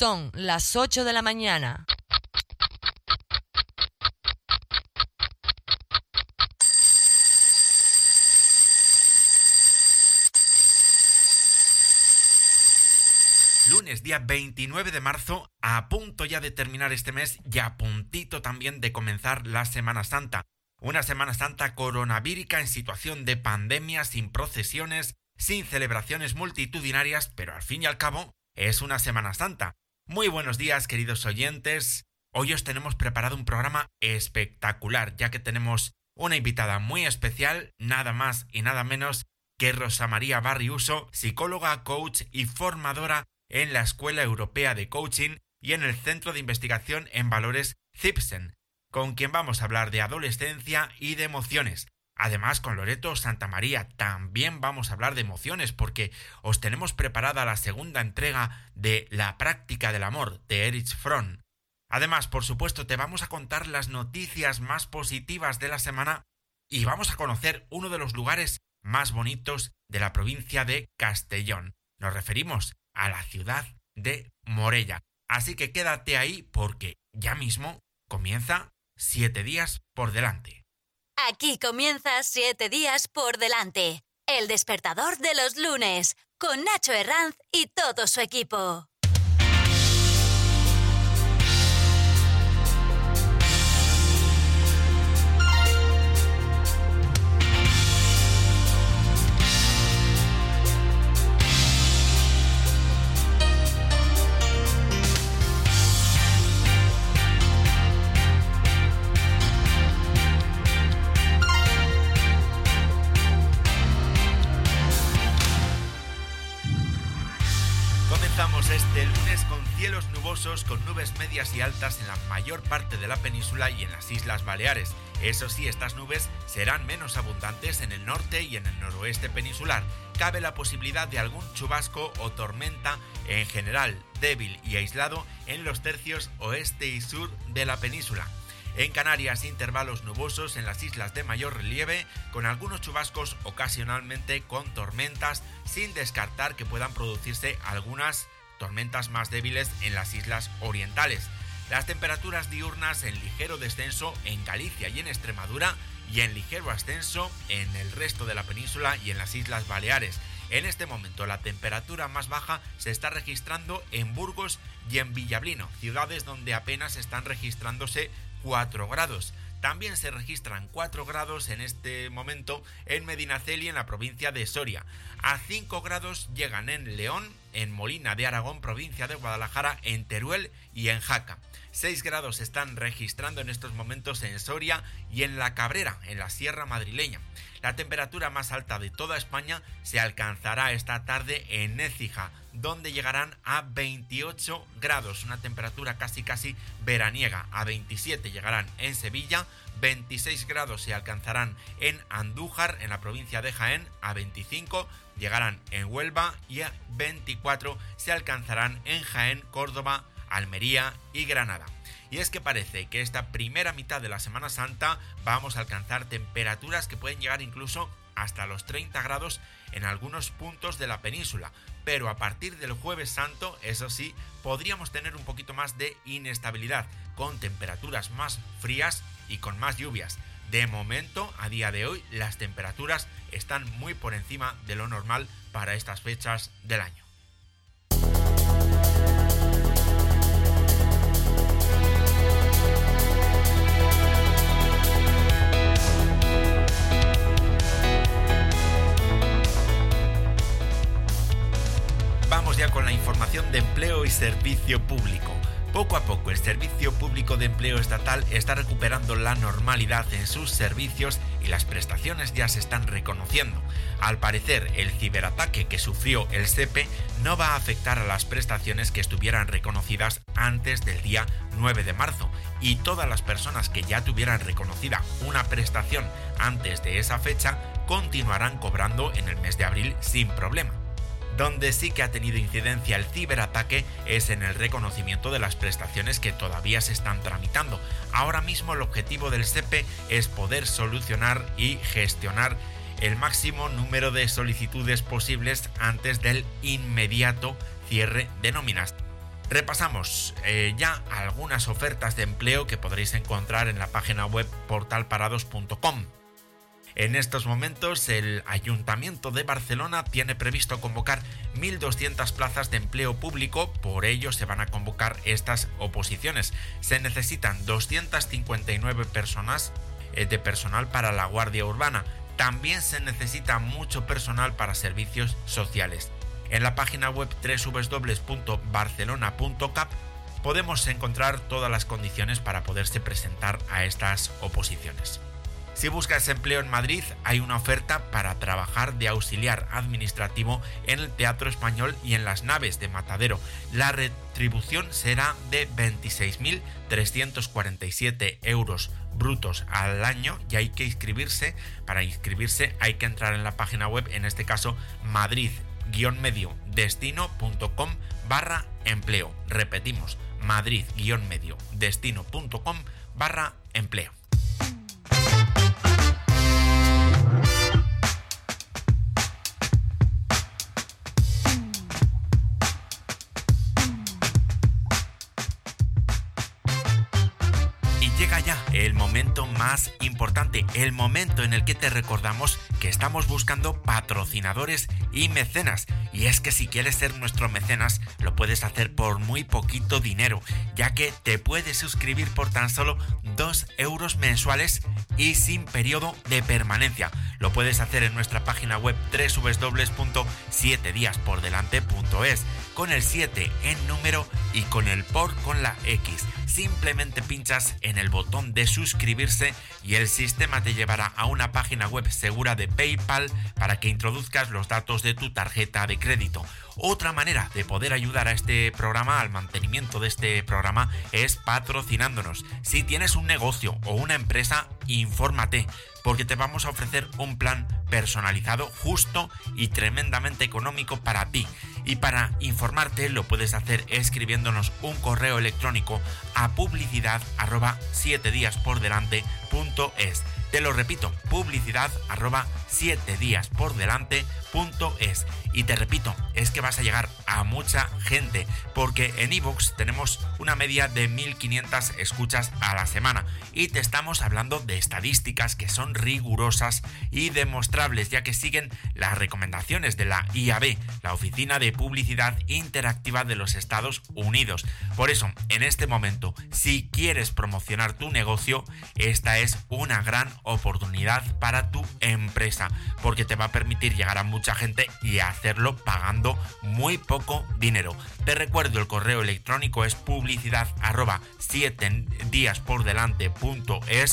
Son las 8 de la mañana. Lunes, día 29 de marzo, a punto ya de terminar este mes y a puntito también de comenzar la Semana Santa. Una Semana Santa coronavírica en situación de pandemia, sin procesiones, sin celebraciones multitudinarias, pero al fin y al cabo es una Semana Santa. Muy buenos días, queridos oyentes. Hoy os tenemos preparado un programa espectacular, ya que tenemos una invitada muy especial, nada más y nada menos que Rosa María Barriuso, psicóloga, coach y formadora en la Escuela Europea de Coaching y en el Centro de Investigación en Valores CIPSEN, con quien vamos a hablar de adolescencia y de emociones. Además, con Loreto Santa María también vamos a hablar de emociones porque os tenemos preparada la segunda entrega de La práctica del amor de Erich Fromm. Además, por supuesto, te vamos a contar las noticias más positivas de la semana y vamos a conocer uno de los lugares más bonitos de la provincia de Castellón. Nos referimos a la ciudad de Morella. Así que quédate ahí porque ya mismo comienza siete días por delante. Aquí comienza Siete Días por Delante, el despertador de los lunes, con Nacho Herranz y todo su equipo. Cielos nubosos con nubes medias y altas en la mayor parte de la península y en las Islas Baleares. Eso sí, estas nubes serán menos abundantes en el norte y en el noroeste peninsular. Cabe la posibilidad de algún chubasco o tormenta en general débil y aislado en los tercios oeste y sur de la península. En Canarias, intervalos nubosos en las islas de mayor relieve, con algunos chubascos ocasionalmente con tormentas, sin descartar que puedan producirse algunas tormentas más débiles en las islas orientales. Las temperaturas diurnas en ligero descenso en Galicia y en Extremadura y en ligero ascenso en el resto de la península y en las Islas Baleares. En este momento la temperatura más baja se está registrando en Burgos y en Villablino, ciudades donde apenas están registrándose 4 grados. También se registran 4 grados en este momento en Medinaceli, en la provincia de Soria. A 5 grados llegan en León, en Molina de Aragón, provincia de Guadalajara, en Teruel y en Jaca. 6 grados se están registrando en estos momentos en Soria y en La Cabrera, en la Sierra Madrileña. La temperatura más alta de toda España se alcanzará esta tarde en Écija, donde llegarán a 28 grados, una temperatura casi casi veraniega. A 27 llegarán en Sevilla, 26 grados se alcanzarán en Andújar, en la provincia de Jaén, a 25 llegarán en Huelva y a 24 se alcanzarán en Jaén, Córdoba, Almería y Granada. Y es que parece que esta primera mitad de la Semana Santa vamos a alcanzar temperaturas que pueden llegar incluso hasta los 30 grados en algunos puntos de la península. Pero a partir del jueves santo, eso sí, podríamos tener un poquito más de inestabilidad, con temperaturas más frías y con más lluvias. De momento, a día de hoy, las temperaturas están muy por encima de lo normal para estas fechas del año. Vamos ya con la información de empleo y servicio público. Poco a poco el Servicio Público de Empleo Estatal está recuperando la normalidad en sus servicios y las prestaciones ya se están reconociendo. Al parecer, el ciberataque que sufrió el SEPE no va a afectar a las prestaciones que estuvieran reconocidas antes del día 9 de marzo y todas las personas que ya tuvieran reconocida una prestación antes de esa fecha continuarán cobrando en el mes de abril sin problema. Donde sí que ha tenido incidencia el ciberataque es en el reconocimiento de las prestaciones que todavía se están tramitando. Ahora mismo el objetivo del SEPE es poder solucionar y gestionar el máximo número de solicitudes posibles antes del inmediato cierre de nóminas. Repasamos eh, ya algunas ofertas de empleo que podréis encontrar en la página web portalparados.com. En estos momentos el Ayuntamiento de Barcelona tiene previsto convocar 1.200 plazas de empleo público, por ello se van a convocar estas oposiciones. Se necesitan 259 personas eh, de personal para la Guardia Urbana. También se necesita mucho personal para servicios sociales. En la página web www.barcelona.cap podemos encontrar todas las condiciones para poderse presentar a estas oposiciones. Si buscas empleo en Madrid, hay una oferta para trabajar de auxiliar administrativo en el Teatro Español y en las naves de Matadero. La retribución será de 26.347 euros brutos al año y hay que inscribirse. Para inscribirse hay que entrar en la página web, en este caso madrid-medio destino.com barra empleo. Repetimos, madrid-medio destino.com barra empleo. El momento más importante, el momento en el que te recordamos que estamos buscando patrocinadores y mecenas. Y es que si quieres ser nuestro mecenas, lo puedes hacer por muy poquito dinero, ya que te puedes suscribir por tan solo 2 euros mensuales y sin periodo de permanencia. Lo puedes hacer en nuestra página web www.7diaspordelante.es con el 7 en número y con el por con la X. Simplemente pinchas en el botón de suscribirse y el sistema te llevará a una página web segura de PayPal para que introduzcas los datos de tu tarjeta de crédito. Otra manera de poder ayudar a este programa, al mantenimiento de este programa, es patrocinándonos. Si tienes un negocio o una empresa, infórmate, porque te vamos a ofrecer un plan personalizado, justo y tremendamente económico para ti. Y para informarte lo puedes hacer escribiéndonos un correo electrónico a publicidad arroba 7 días por delante es. Te lo repito, publicidad arroba 7 días por delante es. Y te repito, es que vas a llegar a mucha gente, porque en ebooks tenemos una media de 1500 escuchas a la semana. Y te estamos hablando de estadísticas que son rigurosas y demostrables, ya que siguen las recomendaciones de la IAB, la Oficina de Publicidad Interactiva de los Estados Unidos. Por eso, en este momento, si quieres promocionar tu negocio, esta es una gran oportunidad para tu empresa, porque te va a permitir llegar a mucha gente y hacerlo pagando muy poco dinero. Te recuerdo el correo electrónico es publicidad arroba 7 días por delante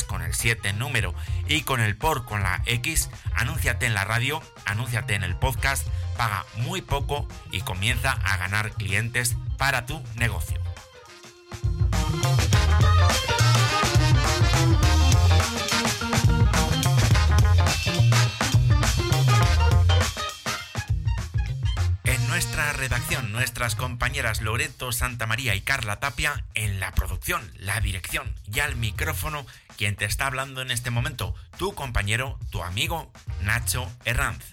con el 7 número y con el por con la X, anúnciate en la radio, anúnciate en el podcast, paga muy poco y comienza a ganar clientes para tu negocio. Redacción, nuestras compañeras Loreto Santamaría y Carla Tapia en la producción, la dirección y al micrófono, quien te está hablando en este momento, tu compañero, tu amigo Nacho Herranz.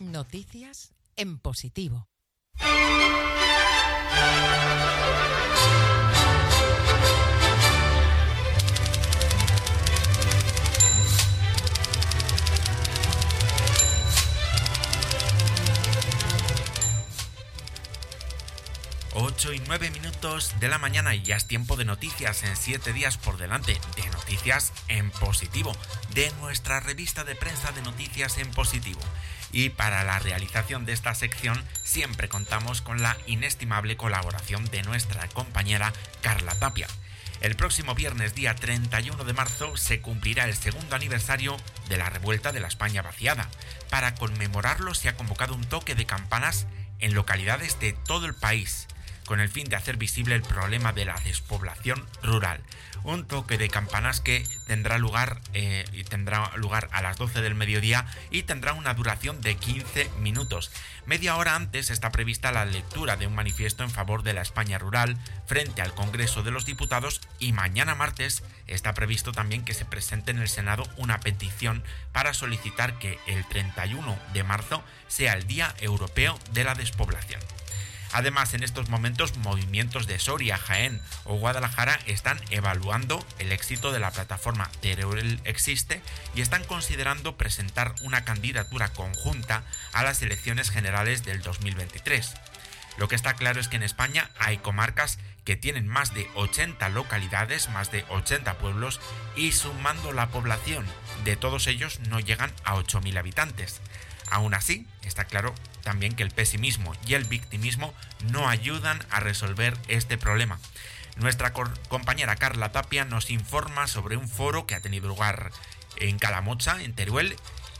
Noticias en positivo. Y 9 minutos de la mañana y ya es tiempo de noticias en 7 días por delante, de noticias en positivo, de nuestra revista de prensa de noticias en positivo. Y para la realización de esta sección siempre contamos con la inestimable colaboración de nuestra compañera Carla Tapia. El próximo viernes día 31 de marzo se cumplirá el segundo aniversario de la revuelta de la España vaciada. Para conmemorarlo se ha convocado un toque de campanas en localidades de todo el país con el fin de hacer visible el problema de la despoblación rural. Un toque de campanas que tendrá lugar, eh, tendrá lugar a las 12 del mediodía y tendrá una duración de 15 minutos. Media hora antes está prevista la lectura de un manifiesto en favor de la España rural frente al Congreso de los Diputados y mañana martes está previsto también que se presente en el Senado una petición para solicitar que el 31 de marzo sea el Día Europeo de la Despoblación. Además, en estos momentos, movimientos de Soria, Jaén o Guadalajara están evaluando el éxito de la plataforma Teruel Existe y están considerando presentar una candidatura conjunta a las elecciones generales del 2023. Lo que está claro es que en España hay comarcas que tienen más de 80 localidades, más de 80 pueblos y sumando la población de todos ellos no llegan a 8.000 habitantes. Aún así, está claro también que el pesimismo y el victimismo no ayudan a resolver este problema. Nuestra compañera Carla Tapia nos informa sobre un foro que ha tenido lugar en Calamocha, en Teruel,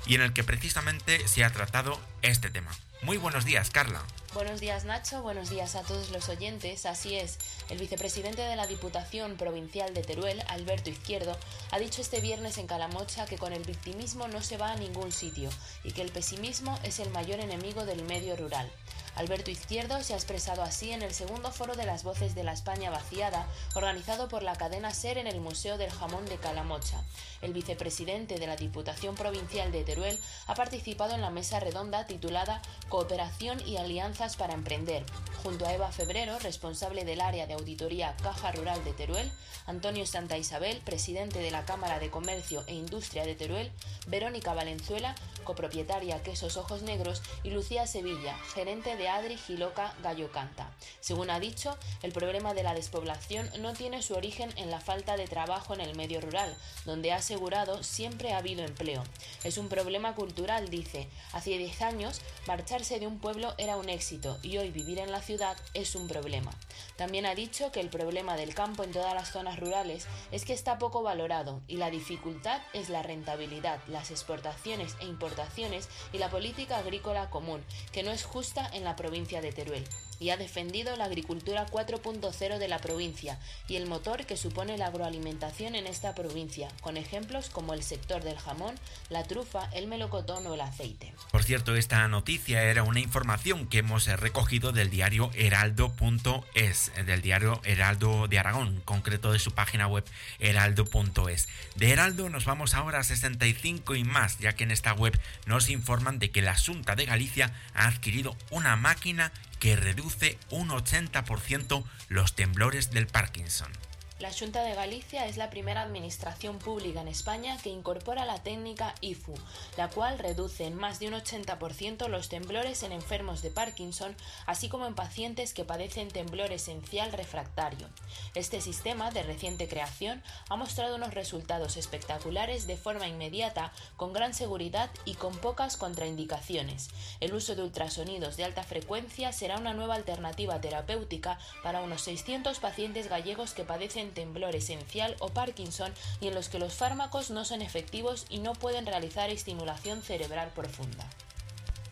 y en el que precisamente se ha tratado este tema. Muy buenos días, Carla. Buenos días Nacho, buenos días a todos los oyentes. Así es, el vicepresidente de la Diputación Provincial de Teruel, Alberto Izquierdo, ha dicho este viernes en Calamocha que con el victimismo no se va a ningún sitio y que el pesimismo es el mayor enemigo del medio rural. Alberto Izquierdo se ha expresado así en el segundo foro de las voces de la España vaciada, organizado por la cadena SER en el Museo del Jamón de Calamocha. El vicepresidente de la Diputación Provincial de Teruel ha participado en la mesa redonda titulada Cooperación y Alianzas para Emprender, junto a Eva Febrero, responsable del área de auditoría Caja Rural de Teruel, Antonio Santa Isabel, presidente de la Cámara de Comercio e Industria de Teruel, Verónica Valenzuela, copropietaria Quesos Ojos Negros, y Lucía Sevilla, gerente de Adri Giloca Gallo Canta. Según ha dicho, el problema de la despoblación no tiene su origen en la falta de trabajo en el medio rural, donde ha asegurado siempre ha habido empleo. Es un problema cultural, dice. Hace 10 años, marcharse de un pueblo era un éxito y hoy vivir en la ciudad es un problema. También ha dicho que el problema del campo en todas las zonas rurales es que está poco valorado y la dificultad es la rentabilidad, las exportaciones e importaciones y la política agrícola común, que no es justa en la provincia de Teruel y ha defendido la agricultura 4.0 de la provincia y el motor que supone la agroalimentación en esta provincia, con ejemplos como el sector del jamón, la trufa, el melocotón o el aceite. Por cierto, esta noticia era una información que hemos recogido del diario heraldo.es, del diario Heraldo de Aragón, concreto de su página web heraldo.es. De Heraldo nos vamos ahora a 65 y más, ya que en esta web nos informan de que la Junta de Galicia ha adquirido una máquina que reduce un 80% los temblores del Parkinson. La Junta de Galicia es la primera administración pública en España que incorpora la técnica IFU, la cual reduce en más de un 80% los temblores en enfermos de Parkinson, así como en pacientes que padecen temblor esencial refractario. Este sistema, de reciente creación, ha mostrado unos resultados espectaculares de forma inmediata, con gran seguridad y con pocas contraindicaciones. El uso de ultrasonidos de alta frecuencia será una nueva alternativa terapéutica para unos 600 pacientes gallegos que padecen temblor esencial o Parkinson y en los que los fármacos no son efectivos y no pueden realizar estimulación cerebral profunda.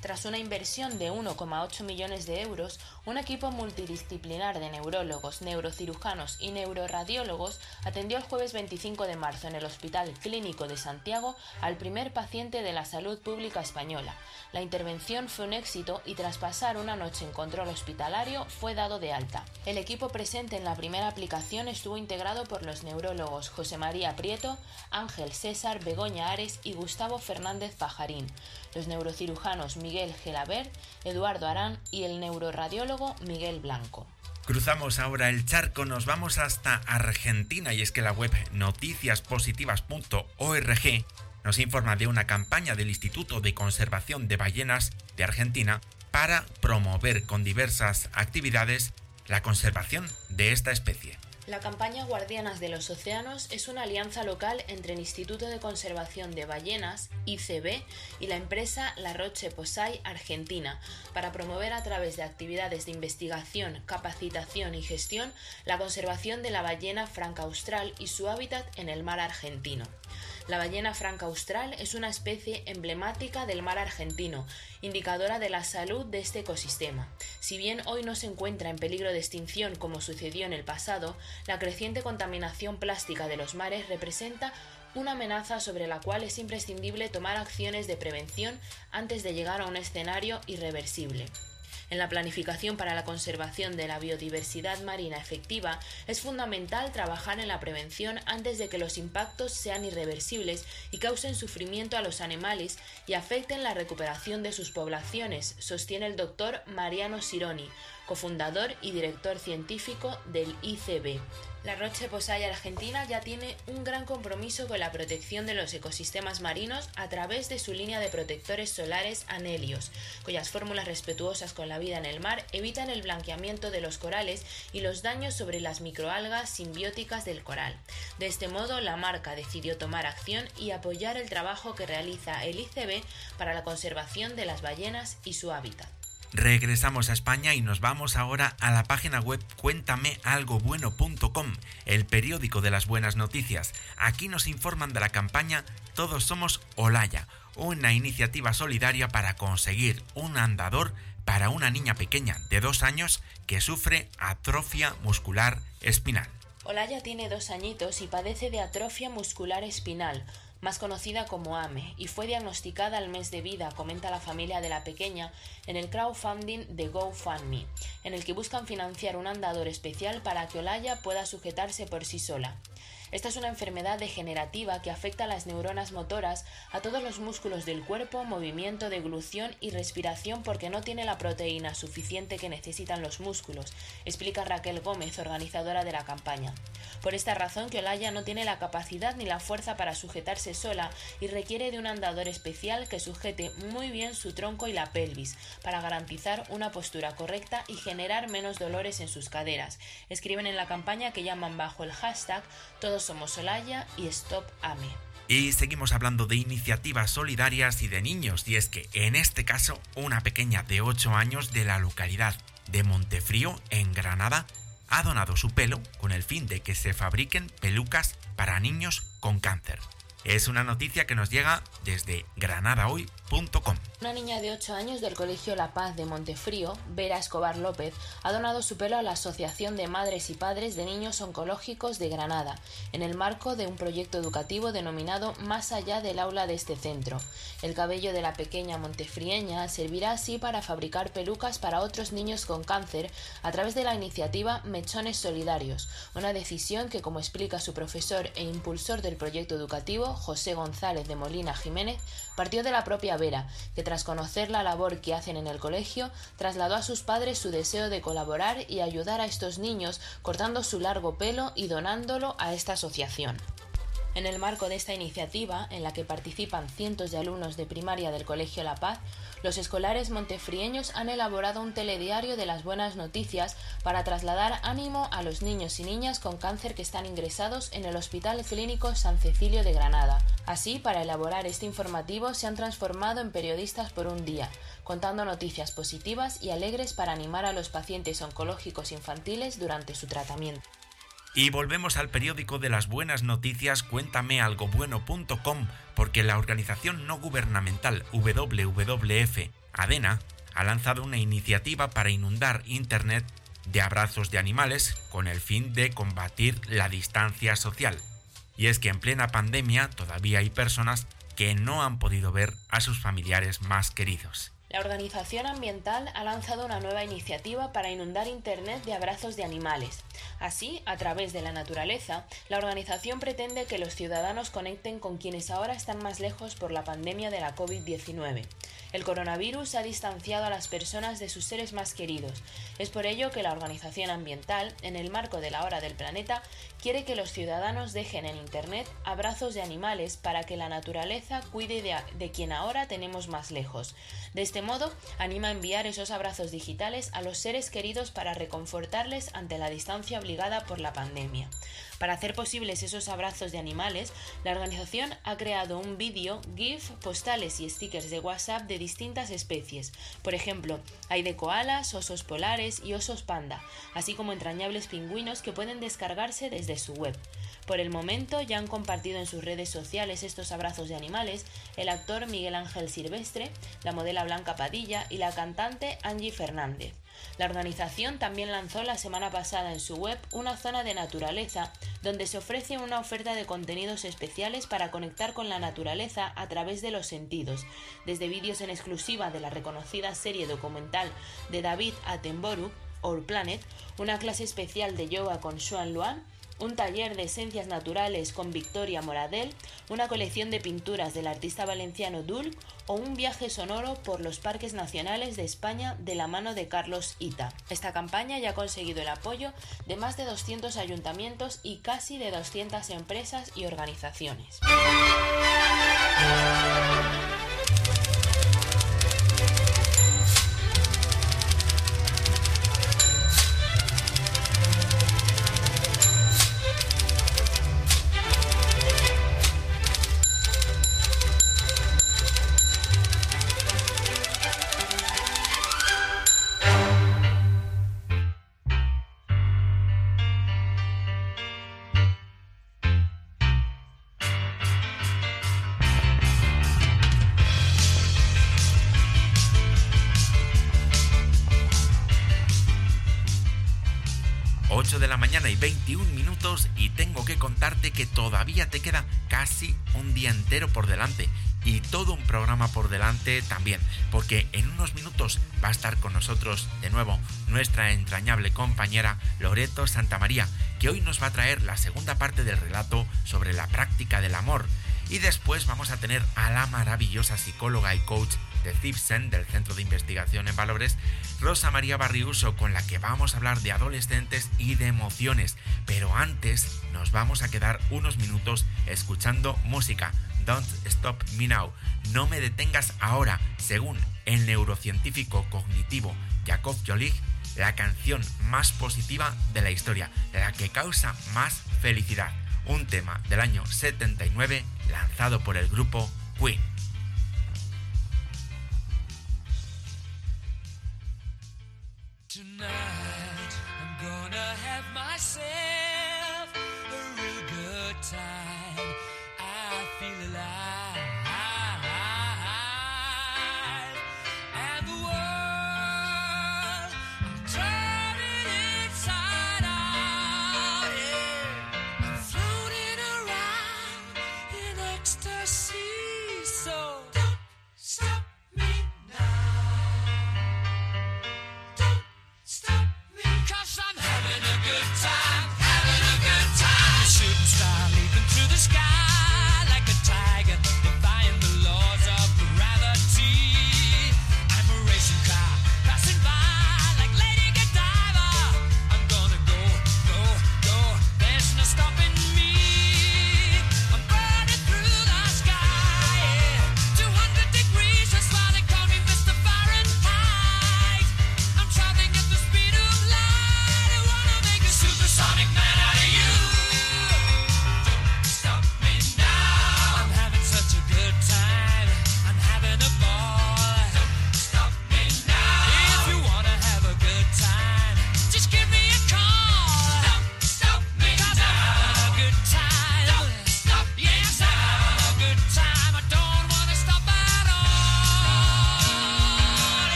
Tras una inversión de 1,8 millones de euros, un equipo multidisciplinar de neurólogos, neurocirujanos y neuroradiólogos atendió el jueves 25 de marzo en el Hospital Clínico de Santiago al primer paciente de la salud pública española. La intervención fue un éxito y tras pasar una noche en control hospitalario fue dado de alta. El equipo presente en la primera aplicación estuvo integrado por los neurólogos José María Prieto, Ángel César, Begoña Ares y Gustavo Fernández Pajarín los neurocirujanos Miguel Gelabert, Eduardo Arán y el neuroradiólogo Miguel Blanco. Cruzamos ahora el charco, nos vamos hasta Argentina y es que la web noticiaspositivas.org nos informa de una campaña del Instituto de Conservación de Ballenas de Argentina para promover con diversas actividades la conservación de esta especie. La campaña Guardianas de los Océanos es una alianza local entre el Instituto de Conservación de Ballenas, ICB, y la empresa La Roche Posay Argentina, para promover a través de actividades de investigación, capacitación y gestión la conservación de la ballena franca austral y su hábitat en el mar argentino. La ballena franca austral es una especie emblemática del mar argentino, indicadora de la salud de este ecosistema. Si bien hoy no se encuentra en peligro de extinción como sucedió en el pasado, la creciente contaminación plástica de los mares representa una amenaza sobre la cual es imprescindible tomar acciones de prevención antes de llegar a un escenario irreversible. En la planificación para la conservación de la biodiversidad marina efectiva es fundamental trabajar en la prevención antes de que los impactos sean irreversibles y causen sufrimiento a los animales y afecten la recuperación de sus poblaciones, sostiene el doctor Mariano Sironi, cofundador y director científico del ICB. La Roche Posay Argentina ya tiene un gran compromiso con la protección de los ecosistemas marinos a través de su línea de protectores solares Anelios, cuyas fórmulas respetuosas con la vida en el mar evitan el blanqueamiento de los corales y los daños sobre las microalgas simbióticas del coral. De este modo, la marca decidió tomar acción y apoyar el trabajo que realiza el ICB para la conservación de las ballenas y su hábitat. Regresamos a España y nos vamos ahora a la página web cuéntamealgobueno.com, el periódico de las buenas noticias. Aquí nos informan de la campaña Todos somos Olaya, una iniciativa solidaria para conseguir un andador para una niña pequeña de dos años que sufre atrofia muscular espinal. Olaya tiene dos añitos y padece de atrofia muscular espinal, más conocida como AME, y fue diagnosticada al mes de vida, comenta la familia de la pequeña, en el crowdfunding de GoFundMe, en el que buscan financiar un andador especial para que Olaya pueda sujetarse por sí sola. Esta es una enfermedad degenerativa que afecta a las neuronas motoras, a todos los músculos del cuerpo, movimiento, deglución y respiración porque no tiene la proteína suficiente que necesitan los músculos, explica Raquel Gómez, organizadora de la campaña. Por esta razón que Olaya no tiene la capacidad ni la fuerza para sujetarse sola y requiere de un andador especial que sujete muy bien su tronco y la pelvis para garantizar una postura correcta y generar menos dolores en sus caderas. Escriben en la campaña que llaman bajo el hashtag todos somos Solaya y Stop AME. Y seguimos hablando de iniciativas solidarias y de niños, y es que en este caso una pequeña de 8 años de la localidad de Montefrío, en Granada, ha donado su pelo con el fin de que se fabriquen pelucas para niños con cáncer. Es una noticia que nos llega desde Una niña de 8 años del Colegio La Paz de Montefrío, Vera Escobar López, ha donado su pelo a la Asociación de Madres y Padres de Niños Oncológicos de Granada, en el marco de un proyecto educativo denominado Más allá del aula de este centro. El cabello de la pequeña montefrieña servirá así para fabricar pelucas para otros niños con cáncer a través de la iniciativa Mechones Solidarios, una decisión que, como explica su profesor e impulsor del proyecto educativo, José González de Molina Jiménez, partió de la propia Que tras conocer la labor que hacen en el colegio, trasladó a sus padres su deseo de colaborar y ayudar a estos niños cortando su largo pelo y donándolo a esta asociación. En el marco de esta iniciativa, en la que participan cientos de alumnos de primaria del Colegio La Paz, los escolares montefrieños han elaborado un telediario de las buenas noticias para trasladar ánimo a los niños y niñas con cáncer que están ingresados en el Hospital Clínico San Cecilio de Granada. Así, para elaborar este informativo se han transformado en periodistas por un día, contando noticias positivas y alegres para animar a los pacientes oncológicos infantiles durante su tratamiento. Y volvemos al periódico de las buenas noticias cuéntamealgobueno.com porque la organización no gubernamental WWF ADENA ha lanzado una iniciativa para inundar Internet de abrazos de animales con el fin de combatir la distancia social. Y es que en plena pandemia todavía hay personas que no han podido ver a sus familiares más queridos. La organización ambiental ha lanzado una nueva iniciativa para inundar Internet de abrazos de animales. Así, a través de la naturaleza, la organización pretende que los ciudadanos conecten con quienes ahora están más lejos por la pandemia de la COVID-19. El coronavirus ha distanciado a las personas de sus seres más queridos. Es por ello que la organización ambiental, en el marco de la Hora del Planeta, quiere que los ciudadanos dejen en Internet abrazos de animales para que la naturaleza cuide de, quien ahora tenemos más lejos. De este modo, anima a enviar esos abrazos digitales a los seres queridos para reconfortarles ante la distancia obligada por la pandemia. Para hacer posibles esos abrazos de animales, la organización ha creado un vídeo, GIF, postales y stickers de WhatsApp de distintas especies. Por ejemplo, hay de koalas, osos polares y osos panda, así como entrañables pingüinos que pueden descargarse desde su web. Por el momento ya han compartido en sus redes sociales estos abrazos de animales el actor Miguel Ángel Silvestre, la modela Blanca Padilla y la cantante Angie Fernández. La organización también lanzó la semana pasada en su web una zona de naturaleza donde se ofrece una oferta de contenidos especiales para conectar con la naturaleza a través de los sentidos, desde vídeos en exclusiva de la reconocida serie documental de David Attenborough, Our Planet, una clase especial de yoga con Xuan Luan, un taller de esencias naturales con Victoria Moradel, una colección de pinturas del artista valenciano Dul o un viaje sonoro por los parques nacionales de España de la mano de Carlos Ita. Esta campaña ya ha conseguido el apoyo de más de 200 ayuntamientos y casi de 200 empresas y organizaciones. Que todavía te queda casi un día entero por delante y todo un programa por delante también, porque en unos minutos va a estar con nosotros de nuevo nuestra entrañable compañera Loreto Santamaría, que hoy nos va a traer la segunda parte del relato sobre la práctica del amor. Y después vamos a tener a la maravillosa psicóloga y coach de CIPSEN, del Centro de Investigación en Valores, Rosa María Barriuso, con la que vamos a hablar de adolescentes y de emociones. Pero antes nos vamos a quedar unos minutos escuchando música. Don't Stop Me Now. No me detengas ahora, según el neurocientífico cognitivo Jacob Jolich, la canción más positiva de la historia, la que causa más felicidad. Un tema del año 79 lanzado por el grupo Queen.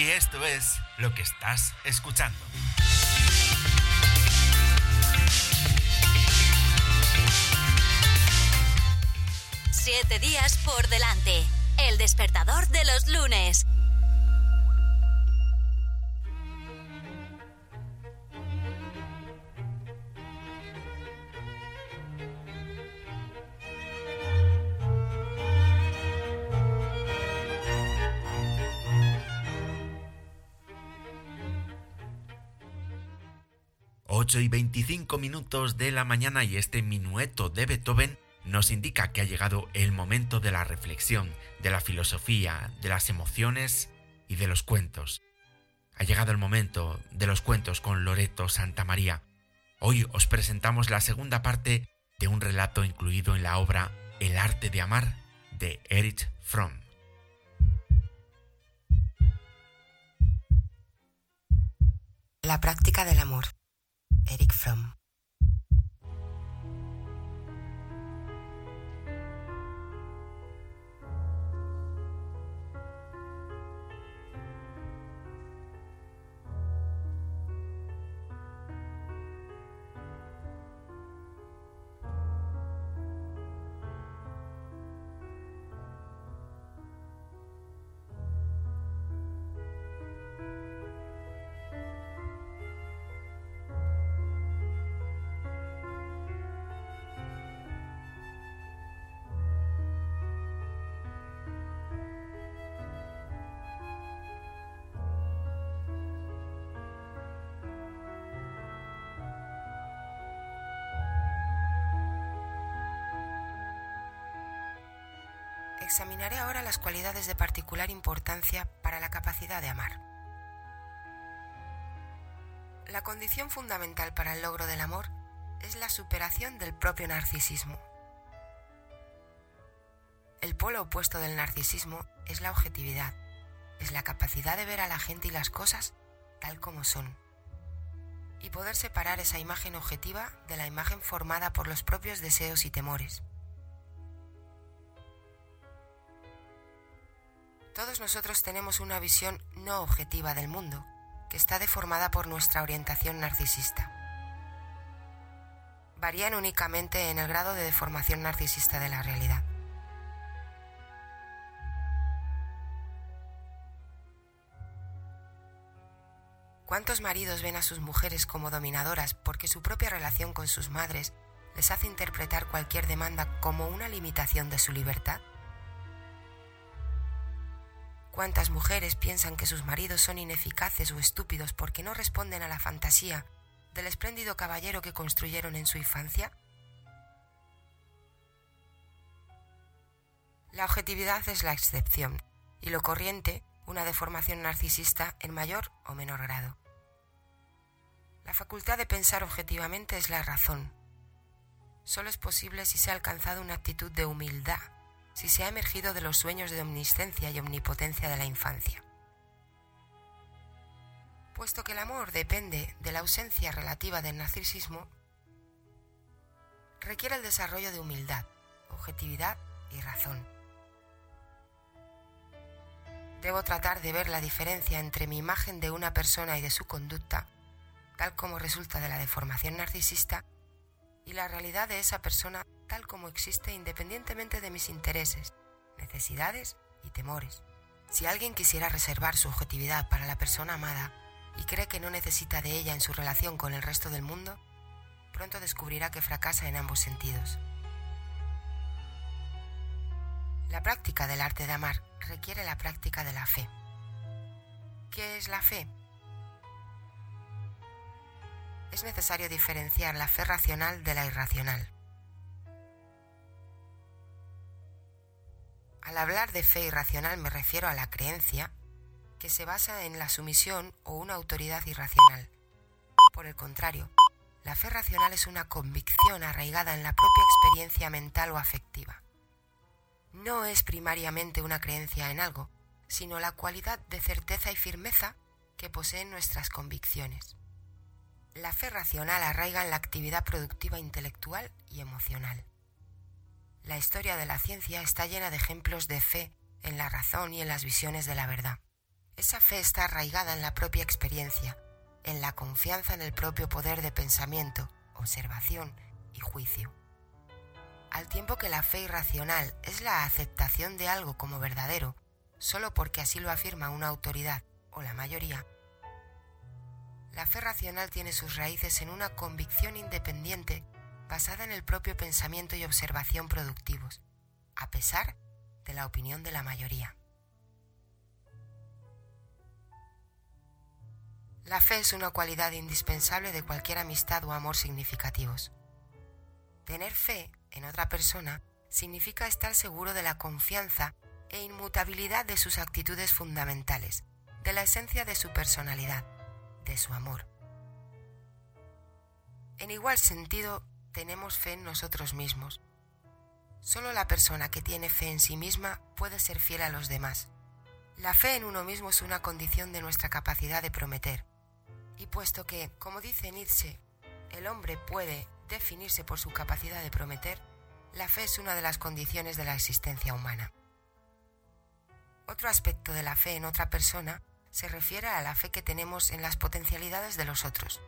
Y esto es lo que estás escuchando. Siete días por delante. El despertador de los lunes. Y 25 minutos de la mañana y este minueto de Beethoven nos indica que ha llegado el momento de la reflexión, de la filosofía, de las emociones y de los cuentos. Ha llegado el momento de los cuentos con Loreto Santa María. Hoy os presentamos la segunda parte de un relato incluido en la obra El arte de amar de Erich Fromm. La práctica del amor. Eric Fromm. Ahora las cualidades de particular importancia para la capacidad de amar. La condición fundamental para el logro del amor es la superación del propio narcisismo. El polo opuesto del narcisismo es la objetividad, es la capacidad de ver a la gente y las cosas tal como son, y poder separar esa imagen objetiva de la imagen formada por los propios deseos y temores. Todos nosotros tenemos una visión no objetiva del mundo, que está deformada por nuestra orientación narcisista. Varían únicamente en el grado de deformación narcisista de la realidad. ¿Cuántos maridos ven a sus mujeres como dominadoras porque su propia relación con sus madres les hace interpretar cualquier demanda como una limitación de su libertad? ¿Cuántas mujeres piensan que sus maridos son ineficaces o estúpidos porque no responden a la fantasía del espléndido caballero que construyeron en su infancia? La objetividad es la excepción y lo corriente una deformación narcisista en mayor o menor grado. La facultad de pensar objetivamente es la razón. Solo es posible si se ha alcanzado una actitud de humildad si se ha emergido de los sueños de omniscencia y omnipotencia de la infancia. Puesto que el amor depende de la ausencia relativa del narcisismo, requiere el desarrollo de humildad, objetividad y razón. Debo tratar de ver la diferencia entre mi imagen de una persona y de su conducta, tal como resulta de la deformación narcisista, y la realidad de esa persona tal como existe independientemente de mis intereses, necesidades y temores. Si alguien quisiera reservar su objetividad para la persona amada y cree que no necesita de ella en su relación con el resto del mundo, pronto descubrirá que fracasa en ambos sentidos. La práctica del arte de amar requiere la práctica de la fe. ¿Qué es la fe? Es necesario diferenciar la fe racional de la irracional. Al hablar de fe irracional me refiero a la creencia que se basa en la sumisión o una autoridad irracional. Por el contrario, la fe racional es una convicción arraigada en la propia experiencia mental o afectiva. No es primariamente una creencia en algo, sino la cualidad de certeza y firmeza que poseen nuestras convicciones. La fe racional arraiga en la actividad productiva intelectual y emocional. La historia de la ciencia está llena de ejemplos de fe en la razón y en las visiones de la verdad. Esa fe está arraigada en la propia experiencia, en la confianza en el propio poder de pensamiento, observación y juicio. Al tiempo que la fe irracional es la aceptación de algo como verdadero, solo porque así lo afirma una autoridad o la mayoría, la fe racional tiene sus raíces en una convicción independiente basada en el propio pensamiento y observación productivos, a pesar de la opinión de la mayoría. La fe es una cualidad indispensable de cualquier amistad o amor significativos. Tener fe en otra persona significa estar seguro de la confianza e inmutabilidad de sus actitudes fundamentales, de la esencia de su personalidad, de su amor. En igual sentido, tenemos fe en nosotros mismos. Solo la persona que tiene fe en sí misma puede ser fiel a los demás. La fe en uno mismo es una condición de nuestra capacidad de prometer. Y puesto que, como dice Nietzsche, el hombre puede definirse por su capacidad de prometer, la fe es una de las condiciones de la existencia humana. Otro aspecto de la fe en otra persona se refiere a la fe que tenemos en las potencialidades de los otros.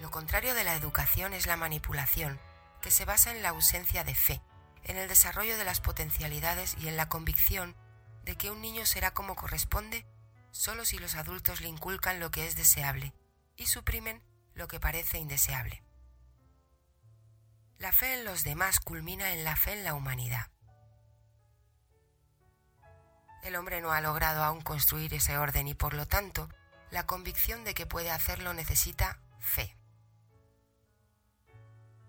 Lo contrario de la educación es la manipulación, que se basa en la ausencia de fe, en el desarrollo de las potencialidades y en la convicción de que un niño será como corresponde solo si los adultos le inculcan lo que es deseable y suprimen lo que parece indeseable. La fe en los demás culmina en la fe en la humanidad. El hombre no ha logrado aún construir ese orden y por lo tanto la convicción de que puede hacerlo necesita fe.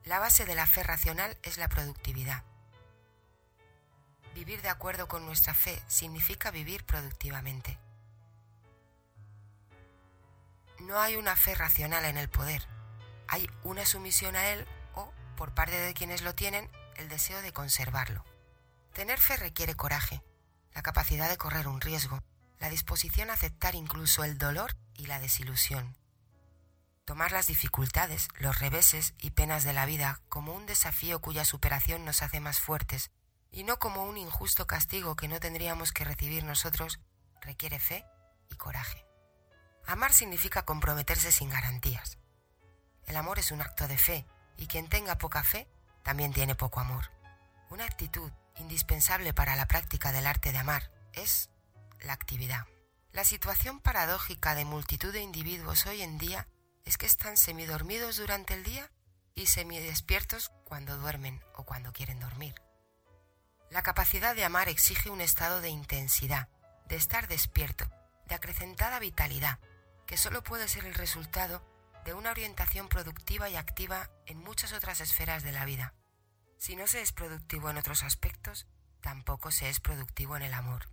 La base de la fe racional es la productividad. Vivir de acuerdo con nuestra fe significa vivir productivamente. No hay una fe racional en el poder, hay una sumisión a él o, por parte de quienes lo tienen, el deseo de conservarlo. Tener fe requiere coraje, la capacidad de correr un riesgo, la disposición a aceptar incluso el dolor y la desilusión. Tomar las dificultades, los reveses y penas de la vida como un desafío cuya superación nos hace más fuertes y no como un injusto castigo que no tendríamos que recibir nosotros, requiere fe y coraje. Amar significa comprometerse sin garantías. El amor es un acto de fe y quien tenga poca fe también tiene poco amor. Una actitud indispensable para la práctica del arte de amar es la actividad. La situación paradójica de multitud de individuos hoy en día es que están semidormidos durante el día y semidespiertos cuando duermen o cuando quieren dormir. La capacidad de amar exige un estado de intensidad, de estar despierto, de acrecentada vitalidad, que solo puede ser el resultado de una orientación productiva y activa en muchas otras esferas de la vida. Si no se es productivo en otros aspectos, tampoco se es productivo en el amor.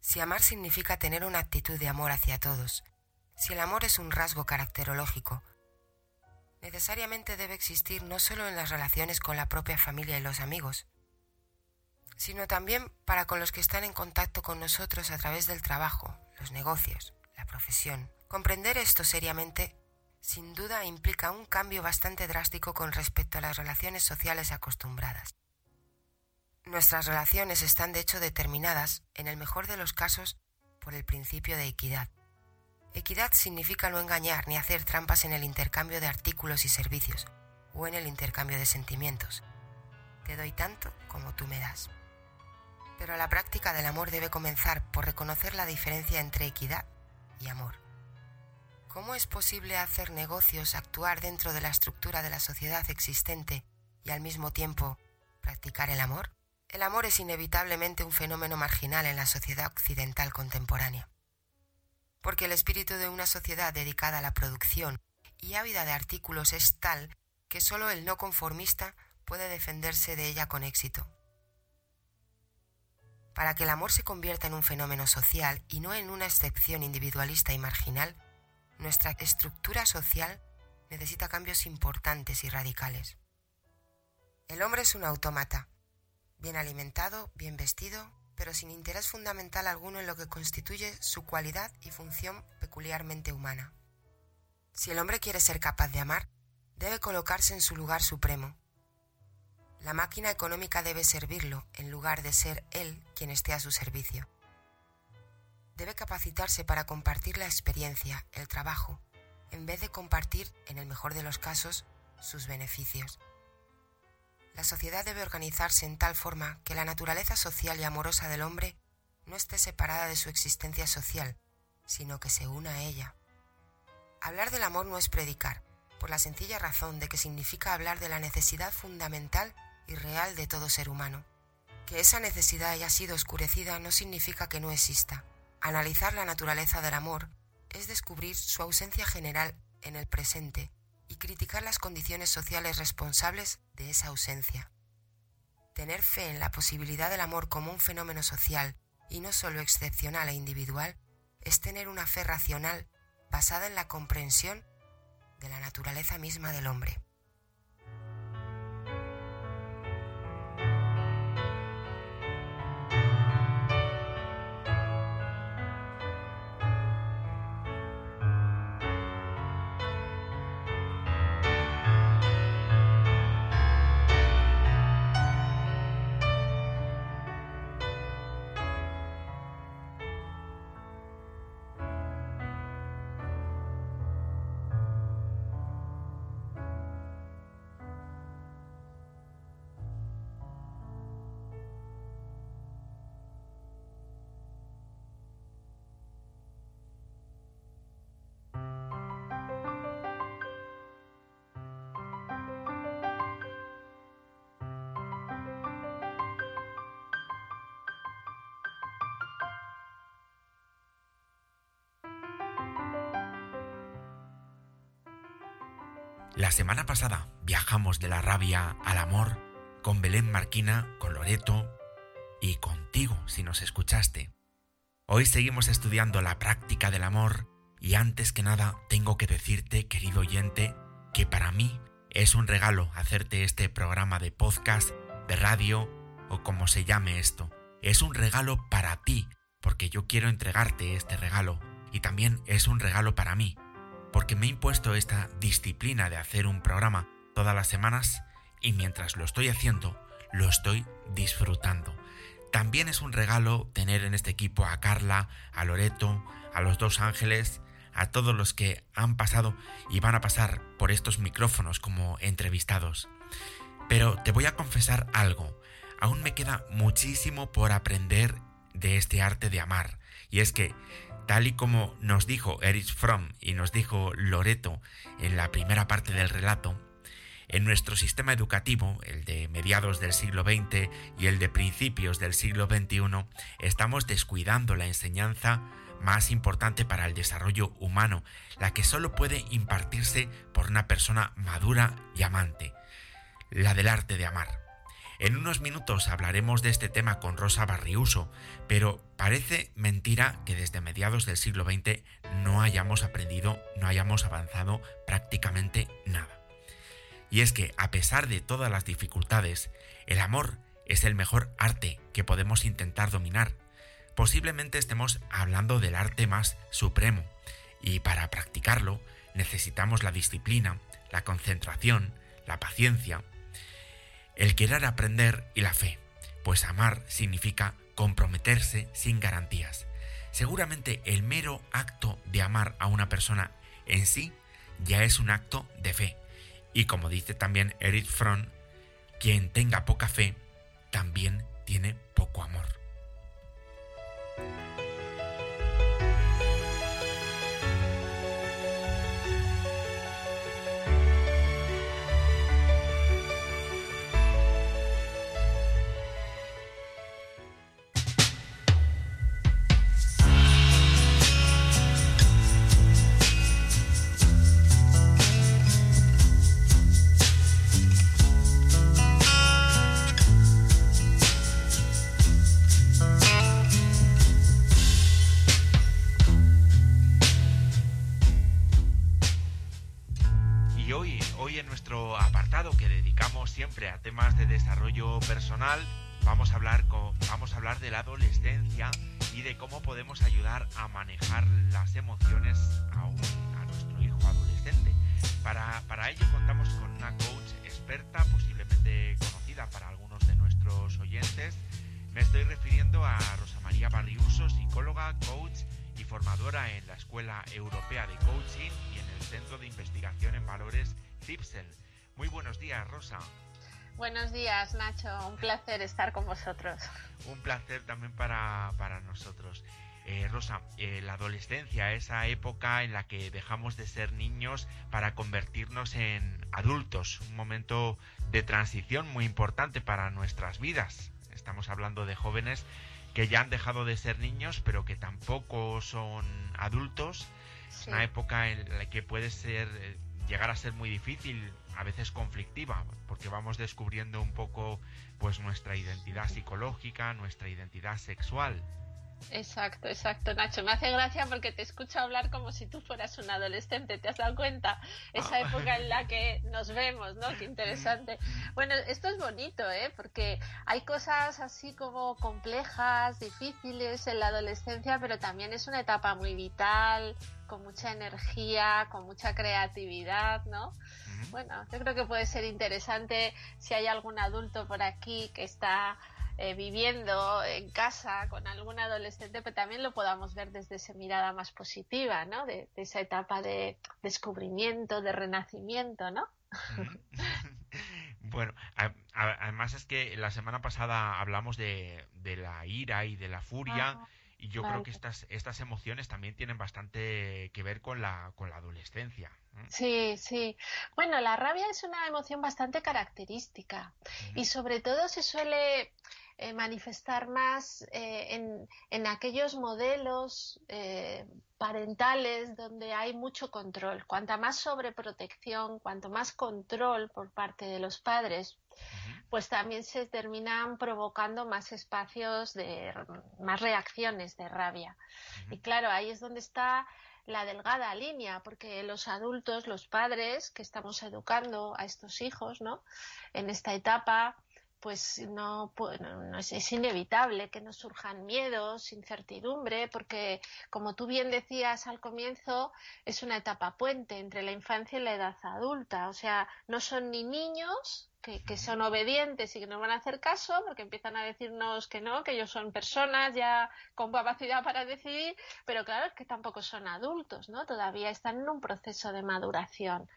Si amar significa tener una actitud de amor hacia todos, si el amor es un rasgo caracterológico, necesariamente debe existir no solo en las relaciones con la propia familia y los amigos, sino también para con los que están en contacto con nosotros a través del trabajo, los negocios, la profesión. Comprender esto seriamente sin duda implica un cambio bastante drástico con respecto a las relaciones sociales acostumbradas. Nuestras relaciones están de hecho determinadas, en el mejor de los casos, por el principio de equidad. Equidad significa no engañar ni hacer trampas en el intercambio de artículos y servicios, o en el intercambio de sentimientos. Te doy tanto como tú me das. Pero la práctica del amor debe comenzar por reconocer la diferencia entre equidad y amor. ¿Cómo es posible hacer negocios, actuar dentro de la estructura de la sociedad existente y al mismo tiempo practicar el amor? El amor es inevitablemente un fenómeno marginal en la sociedad occidental contemporánea. Porque el espíritu de una sociedad dedicada a la producción y ávida de artículos es tal que sólo el no conformista puede defenderse de ella con éxito. Para que el amor se convierta en un fenómeno social y no en una excepción individualista y marginal, nuestra estructura social necesita cambios importantes y radicales. El hombre es un autómata, bien alimentado, bien vestido, pero sin interés fundamental alguno en lo que constituye su cualidad y función peculiarmente humana. Si el hombre quiere ser capaz de amar, debe colocarse en su lugar supremo. La máquina económica debe servirlo en lugar de ser él quien esté a su servicio. debe capacitarse para compartir la experiencia, el trabajo, en vez de compartir, en el mejor de los casos, sus beneficios. La sociedad debe organizarse en tal forma que la naturaleza social y amorosa del hombre no esté separada de su existencia social, sino que se una a ella. Hablar del amor no es predicar, por la sencilla razón de que significa hablar de la necesidad fundamental y real de todo ser humano. Que esa necesidad haya sido oscurecida no significa que no exista. Analizar la naturaleza del amor es descubrir su ausencia general en el presente y criticar las condiciones sociales responsables de esa ausencia. Tener fe en la posibilidad del amor como un fenómeno social y no solo excepcional e individual es tener una fe racional basada en la comprensión de la naturaleza misma del hombre. Semana pasada viajamos de la rabia al amor con Belén Marquina, con Loreto y contigo si nos escuchaste. Hoy seguimos estudiando la práctica del amor y antes que nada tengo que decirte, querido oyente, que para mí es un regalo hacerte este programa de podcast, de radio o como se llame esto. Es un regalo para ti, porque yo quiero entregarte este regalo y también es un regalo para mí, porque me he impuesto esta disciplina de hacer un programa todas las semanas y mientras lo estoy haciendo, lo estoy disfrutando. También es un regalo tener en este equipo a Carla, a Loreto, a los dos ángeles, a todos los que han pasado y van a pasar por estos micrófonos como entrevistados. Pero te voy a confesar algo, aún me queda muchísimo por aprender de este arte de amar, y es que Tal y como nos dijo Erich Fromm y nos dijo Loreto en la primera parte del relato, en nuestro sistema educativo, el de mediados del siglo XX y el de principios del siglo XXI, estamos descuidando la enseñanza más importante para el desarrollo humano, la que solo puede impartirse por una persona madura y amante, la del arte de amar. En unos minutos hablaremos de este tema con Rosa Barriuso, pero parece mentira que desde mediados del siglo XX no hayamos aprendido, no hayamos avanzado prácticamente nada. Y es que, a pesar de todas las dificultades, el amor es el mejor arte que podemos intentar dominar. Posiblemente estemos hablando del arte más supremo, y para practicarlo necesitamos la disciplina, la concentración, la paciencia, el querer aprender y la fe, pues amar significa comprometerse sin garantías. Seguramente el mero acto de amar a una persona en sí ya es un acto de fe. Y como dice también Erich Fromm, quien tenga poca fe también tiene poco amor. Vamos a hablar vamos a hablar de la adolescencia y de cómo podemos ayudar a manejar las emociones a, nuestro hijo adolescente. Para, para ello contamos con una coach experta, posiblemente conocida para algunos de nuestros oyentes. Me estoy refiriendo a Rosa María Barriuso, psicóloga, coach formadora en la Escuela Europea de Coaching y en el Centro de Investigación en Valores CIPSEL. Muy buenos días, Rosa. Buenos días, Nacho. Un placer estar con vosotros. Un placer también para, para nosotros. Eh, Rosa, eh, la adolescencia, esa época en la que dejamos de ser niños para convertirnos en adultos, un momento de transición muy importante para nuestras vidas. Estamos hablando de jóvenes que ya han dejado de ser niños, pero que tampoco son adultos. Sí. Una época en la que puede ser eh, llegar a ser muy difícil, a veces conflictiva, porque vamos descubriendo un poco pues nuestra identidad psicológica, nuestra identidad sexual. Exacto, exacto, Nacho. Me hace gracia porque te escucho hablar como si tú fueras un adolescente. ¿Te has dado cuenta? Esa Ah. época en la que nos vemos, ¿no? Qué interesante. Bueno, esto es bonito, ¿eh? Porque hay cosas así como complejas, difíciles en la adolescencia, pero también es una etapa muy vital, con mucha energía, con mucha creatividad, ¿no? Bueno, yo creo que puede ser interesante si hay algún adulto por aquí que está eh, viviendo en casa con algún adolescente, pero también lo podamos ver desde esa mirada más positiva, ¿no? De, de esa etapa de descubrimiento, de renacimiento, ¿no? Bueno, además es que la semana pasada hablamos de, de la ira y de la furia y yo creo que estas, estas emociones también tienen bastante que ver con la, con la adolescencia. ¿eh? Sí, sí. Bueno, la rabia es una emoción bastante característica y sobre todo se suele eh, manifestar más eh, en, en aquellos modelos eh, parentales donde hay mucho control. Cuanta más sobreprotección, cuanto más control por parte de los padres. Pues también se terminan provocando más espacios de más reacciones de rabia. Y claro, ahí es donde está la delgada línea, porque los adultos, los padres que estamos educando a estos hijos, ¿no? En esta etapa, pues no, pu- no- no es, es inevitable que nos surjan miedos, incertidumbre, porque como tú bien decías al comienzo, es una etapa puente entre la infancia y la edad adulta. O sea, no son ni niños que, que son obedientes y que nos van a hacer caso, porque empiezan a decirnos que no, que ellos son personas ya con capacidad para decidir, pero claro, es que tampoco son adultos, ¿no? Todavía están en un proceso de maduración.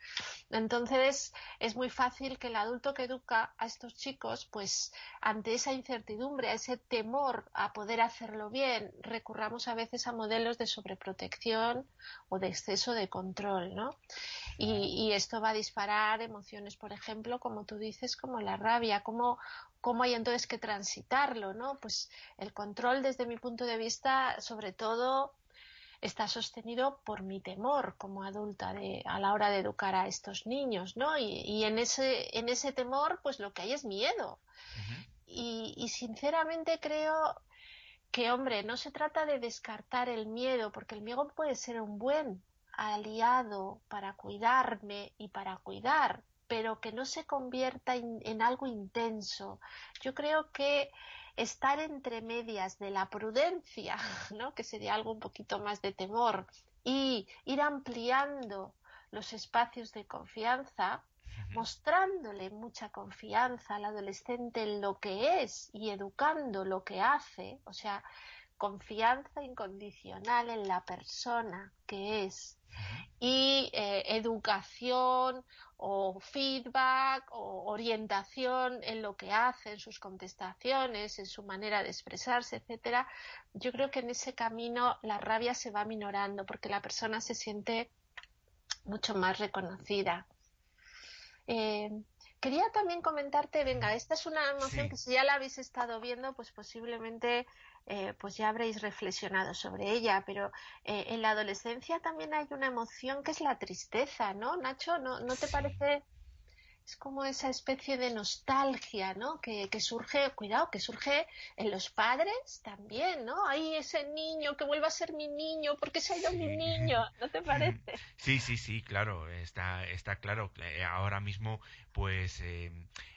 Entonces, es muy fácil que el adulto que educa a estos chicos, pues ante esa incertidumbre, a ese temor a poder hacerlo bien, recurramos a veces a modelos de sobreprotección o de exceso de control, ¿no? Y, y esto va a disparar emociones, por ejemplo, como tú dices, como la rabia, como ¿Cómo hay entonces que transitarlo? ¿no? Pues el control, desde mi punto de vista, sobre todo está sostenido por mi temor como adulta de, a la hora de educar a estos niños, ¿no? Y, y en, ese, en ese temor, pues lo que hay es miedo. Y sinceramente creo que, hombre, no se trata de descartar el miedo, porque el miedo puede ser un buen aliado para cuidarme y para cuidar, pero que no se convierta in- en algo intenso. Yo creo que estar entre medias de la prudencia, ¿no? que sería algo un poquito más de temor, y ir ampliando los espacios de confianza, mostrándole mucha confianza al adolescente en lo que es y educando lo que hace, o sea, confianza incondicional en la persona que es y eh, educación o feedback o orientación en lo que hace, en sus contestaciones, en su manera de expresarse, etcétera, yo creo que en ese camino la rabia se va minorando porque la persona se siente mucho más reconocida. Eh, quería también comentarte, venga, esta es una emoción Sí. que si ya la habéis estado viendo, pues posiblemente eh, pues ya habréis reflexionado sobre ella, pero eh, en la adolescencia también hay una emoción que es la tristeza, ¿no, Nacho? ¿No, no te parece? Es como esa especie de nostalgia, ¿no? Que, que surge, cuidado, que surge en los padres también, ¿no? Hay ese niño que vuelva a ser mi niño, porque se ha ido mi niño, ¿no te parece? Sí, sí, sí, claro, está, está claro. Eh, Ahora mismo, pues eh,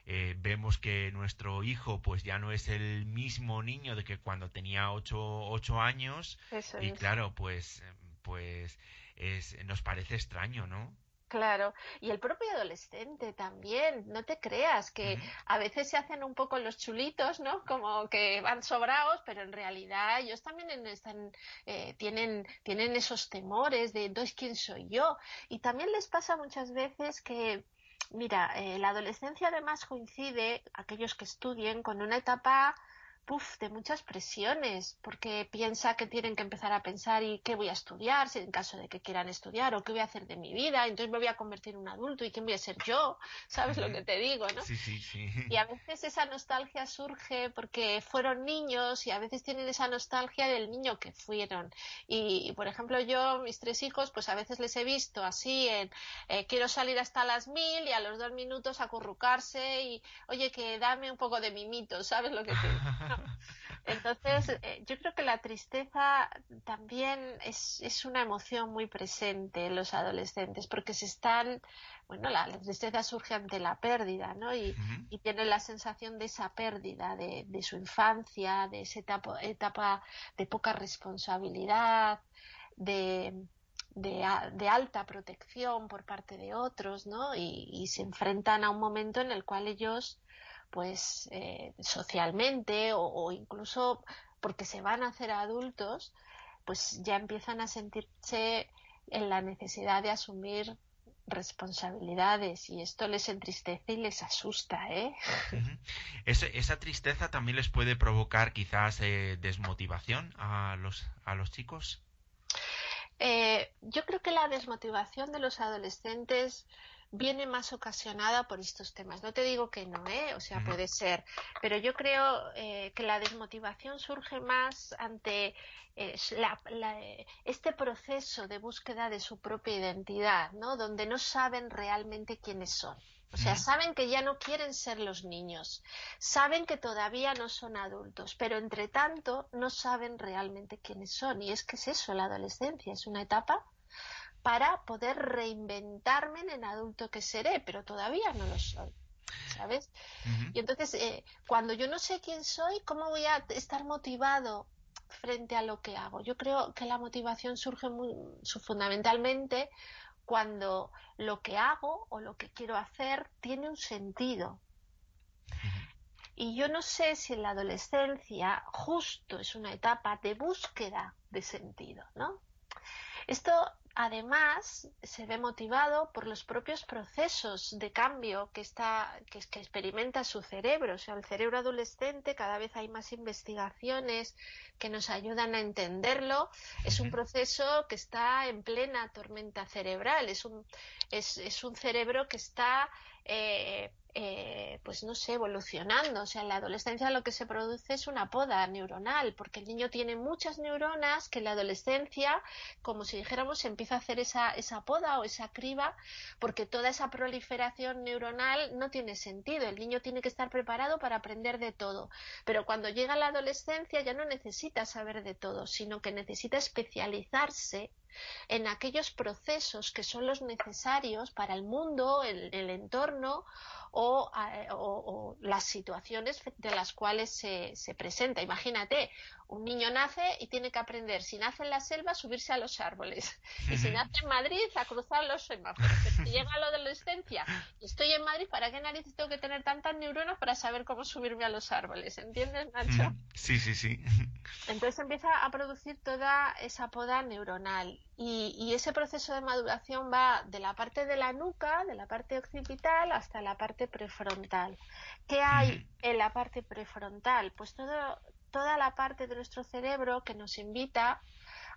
eh, vemos que nuestro hijo, pues ya no es el mismo niño de que cuando tenía ocho, ocho años Eso y es. claro, pues, pues es, nos parece extraño, ¿no? Claro, y el propio adolescente también, no te creas que a veces se hacen un poco los chulitos, ¿no? Como que van sobrados, pero en realidad ellos también están, eh, tienen, tienen esos temores de entonces quién soy yo. Y también les pasa muchas veces que Mira, eh, la adolescencia además coincide, aquellos que estudien, con una etapa puf, de muchas presiones, porque piensa que tienen que empezar a pensar y qué voy a estudiar, si en caso de que quieran estudiar, o qué voy a hacer de mi vida, entonces me voy a convertir en un adulto y quién voy a ser yo, ¿sabes lo que te digo, no? Sí, sí, sí. Y a veces esa nostalgia surge porque fueron niños y a veces tienen esa nostalgia del niño que fueron. Y, por ejemplo, yo, mis tres hijos, pues a veces les he visto así en eh, quiero salir hasta las mil y a los dos minutos acurrucarse y oye, que dame un poco de mimito, ¿sabes lo que te digo? Entonces, eh, yo creo que la tristeza también es, es, una emoción muy presente en los adolescentes, porque se están, bueno, la, tristeza surge ante la pérdida, ¿no? Y, y tienen la sensación de esa pérdida de, de su infancia, de esa etapa, etapa de poca responsabilidad, de, de, de, alta protección por parte de otros, ¿no? Y, y, se enfrentan a un momento en el cual ellos pues eh, socialmente o, incluso porque se van a hacer adultos, pues ya empiezan a sentirse en la necesidad de asumir responsabilidades y esto les entristece y les asusta, ¿eh? esa tristeza también les puede provocar quizás eh, desmotivación a los, a los chicos. Eh, yo creo que la desmotivación de los adolescentes viene más ocasionada por estos temas. No te digo que no, ¿eh? o sea, puede ser, pero yo creo eh, que la desmotivación surge más ante eh, este proceso de búsqueda de su propia identidad, ¿no? Donde no saben realmente quiénes son. O sea, saben que ya no quieren ser los niños, saben que todavía no son adultos, pero entre tanto no saben realmente quiénes son. Y es que es eso, la adolescencia es una etapa para poder reinventarme en el adulto que seré, pero todavía no lo soy. ¿Sabes? Y entonces, eh, cuando yo no sé quién soy, ¿cómo voy a estar motivado frente a lo que hago? Yo creo que la motivación surge muy, fundamentalmente cuando lo que hago o lo que quiero hacer tiene un sentido. Y yo no sé si en la adolescencia justo es una etapa de búsqueda de sentido, ¿no? Esto además se ve motivado por los propios procesos de cambio que está que, que, experimenta su cerebro. O sea el cerebro adolescente cada vez hay más investigaciones que nos ayudan a entenderlo. Es un proceso que está en plena tormenta cerebral. Es un es, es un cerebro que está eh, eh, pues no sé, evolucionando. O sea, en la adolescencia lo que se produce es una poda neuronal, porque el niño tiene muchas neuronas que en la adolescencia, como si dijéramos, empieza a hacer esa, esa poda o esa criba, porque toda esa proliferación neuronal no tiene sentido. El niño tiene que estar preparado para aprender de todo. Pero cuando llega la adolescencia ya no necesita saber de todo, sino que necesita especializarse en aquellos procesos que son los necesarios para el mundo, el entorno eh, o, las situaciones de las cuales se, se, presenta. Imagínate, un niño nace y tiene que aprender, si nace en la selva, a subirse a los árboles. Y si nace en Madrid, a cruzar los semáforos. Pero si llega a la adolescencia y estoy en Madrid, ¿para qué narices tengo que tener tantas neuronas para saber cómo subirme a los árboles? ¿Entiendes, Nacho? Sí, sí, sí. Entonces empieza a producir toda esa poda neuronal. Y, y ese proceso de maduración va de la parte de la nuca, de la parte occipital, hasta la parte prefrontal. ¿Qué hay en la parte prefrontal? Pues todo, toda la parte de nuestro cerebro que nos invita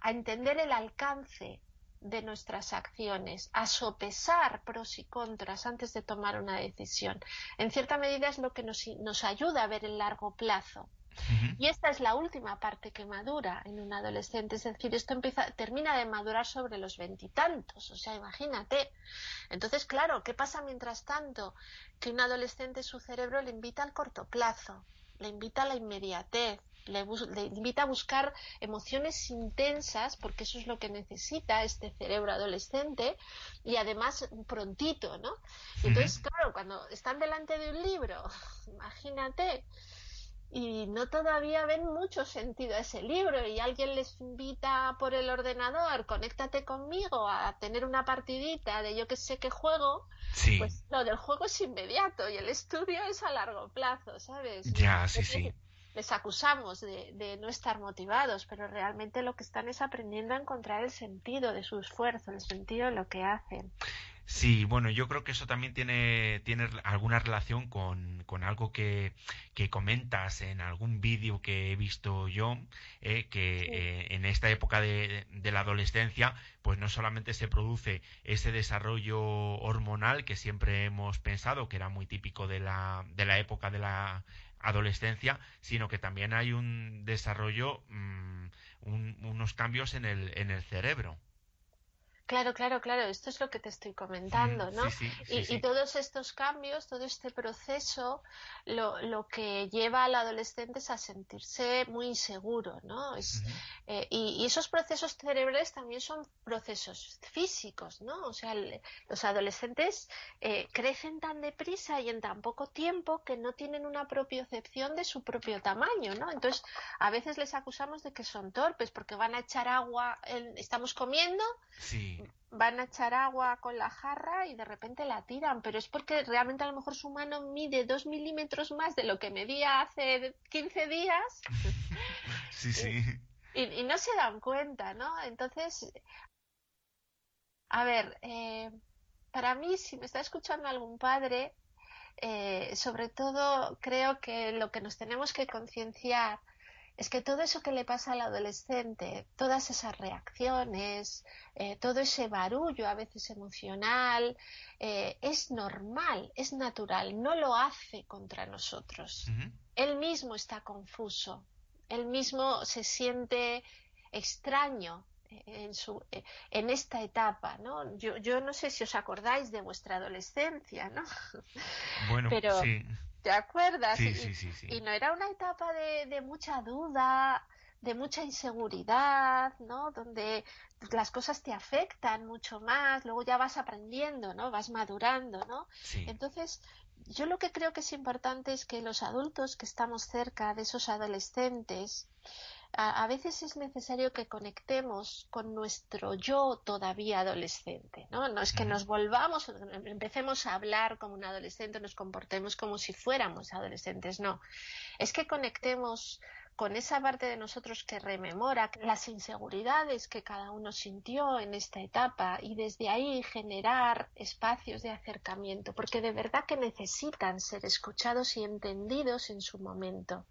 a entender el alcance de nuestras acciones, a sopesar pros y contras antes de tomar una decisión. En cierta medida es lo que nos, nos ayuda a ver el largo plazo. Y esta es la última parte que madura en un adolescente, es decir, esto empieza, termina de madurar sobre los veintitantos, o sea, imagínate. Entonces, claro, ¿qué pasa mientras tanto? Que un adolescente, su cerebro le invita al corto plazo, le invita a la inmediatez, le, invita a buscar emociones intensas, porque eso es lo que necesita este cerebro adolescente, y además prontito, ¿no? Entonces, claro, cuando están delante de un libro, imagínate, y no todavía ven mucho sentido a ese libro y alguien les invita por el ordenador, conéctate conmigo a tener una partidita de yo que sé qué juego, Sí. pues lo del juego es inmediato y el estudio es a largo plazo, ¿sabes? Ya, sí, sí. Les acusamos de, de no estar motivados, pero realmente lo que están es aprendiendo a encontrar el sentido de su esfuerzo, el sentido de lo que hacen. Sí, bueno, yo creo que eso también tiene, tiene alguna relación con, con algo que, que comentas en algún vídeo que he visto yo, eh, que Sí. eh, en esta época de, de la adolescencia, pues no solamente se produce ese desarrollo hormonal que siempre hemos pensado que era muy típico de la, de la época de la adolescencia, sino que también hay un desarrollo, mm, un- unos cambios en el, en el cerebro. Claro, claro, claro, esto es lo que te estoy comentando, ¿no? Sí, sí, sí, Y, todos estos cambios, todo este proceso, lo, lo que lleva al adolescente es a sentirse muy inseguro, ¿no? Es, eh, y, y esos procesos cerebrales también son procesos físicos, ¿no? O sea, el- los adolescentes eh, crecen tan deprisa y en tan poco tiempo que no tienen una propiocepción de su propio tamaño, ¿no? Entonces, a veces les acusamos de que son torpes porque van a echar agua, en- estamos comiendo Sí. Van a echar agua con la jarra y de repente la tiran, pero es porque realmente a lo mejor su mano mide dos milímetros más de lo que medía hace 15 días Sí, sí. y, y no se dan cuenta, ¿no? Entonces, a ver, eh, para mí, si me está escuchando algún padre, eh, sobre todo creo que lo que nos tenemos que concienciar es que todo eso que le pasa al adolescente, todas esas reacciones, eh, todo ese barullo a veces emocional, eh, es normal, es natural, no lo hace contra nosotros. Él mismo está confuso, él mismo se siente extraño eh, en, su, en esta etapa, ¿no? Yo, yo no sé si os acordáis de vuestra adolescencia, ¿no? Bueno, Pero- sí. ¿Te acuerdas? Sí, Y- sí, sí, sí. y no era una etapa de, de mucha duda, de mucha inseguridad, ¿no? Donde las cosas te afectan mucho más, luego ya vas aprendiendo, ¿no? Vas madurando, ¿no? Sí. Entonces, yo lo que creo que es importante es que los adultos que estamos cerca de esos adolescentes, a, a veces es necesario que conectemos con nuestro yo todavía adolescente, ¿no? No es que nos volvamos, empecemos a hablar como un adolescente, nos comportemos como si fuéramos adolescentes, no. Es que conectemos con esa parte de nosotros que rememora las inseguridades que cada uno sintió en esta etapa y desde ahí generar espacios de acercamiento, porque de verdad que necesitan ser escuchados y entendidos en su momento.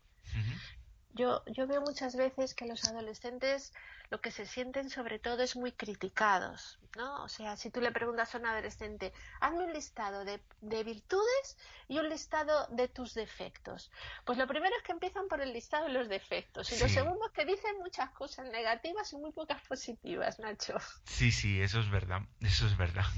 Yo, yo veo muchas veces que los adolescentes lo que se sienten sobre todo es muy criticados, ¿no? O sea, si tú le preguntas a un adolescente, hazme un listado de, de virtudes y un listado de tus defectos. Pues lo primero es que empiezan por el listado de los defectos y lo segundo es que dicen muchas cosas negativas y muy pocas positivas, Nacho. Sí, sí, eso es verdad, eso es verdad.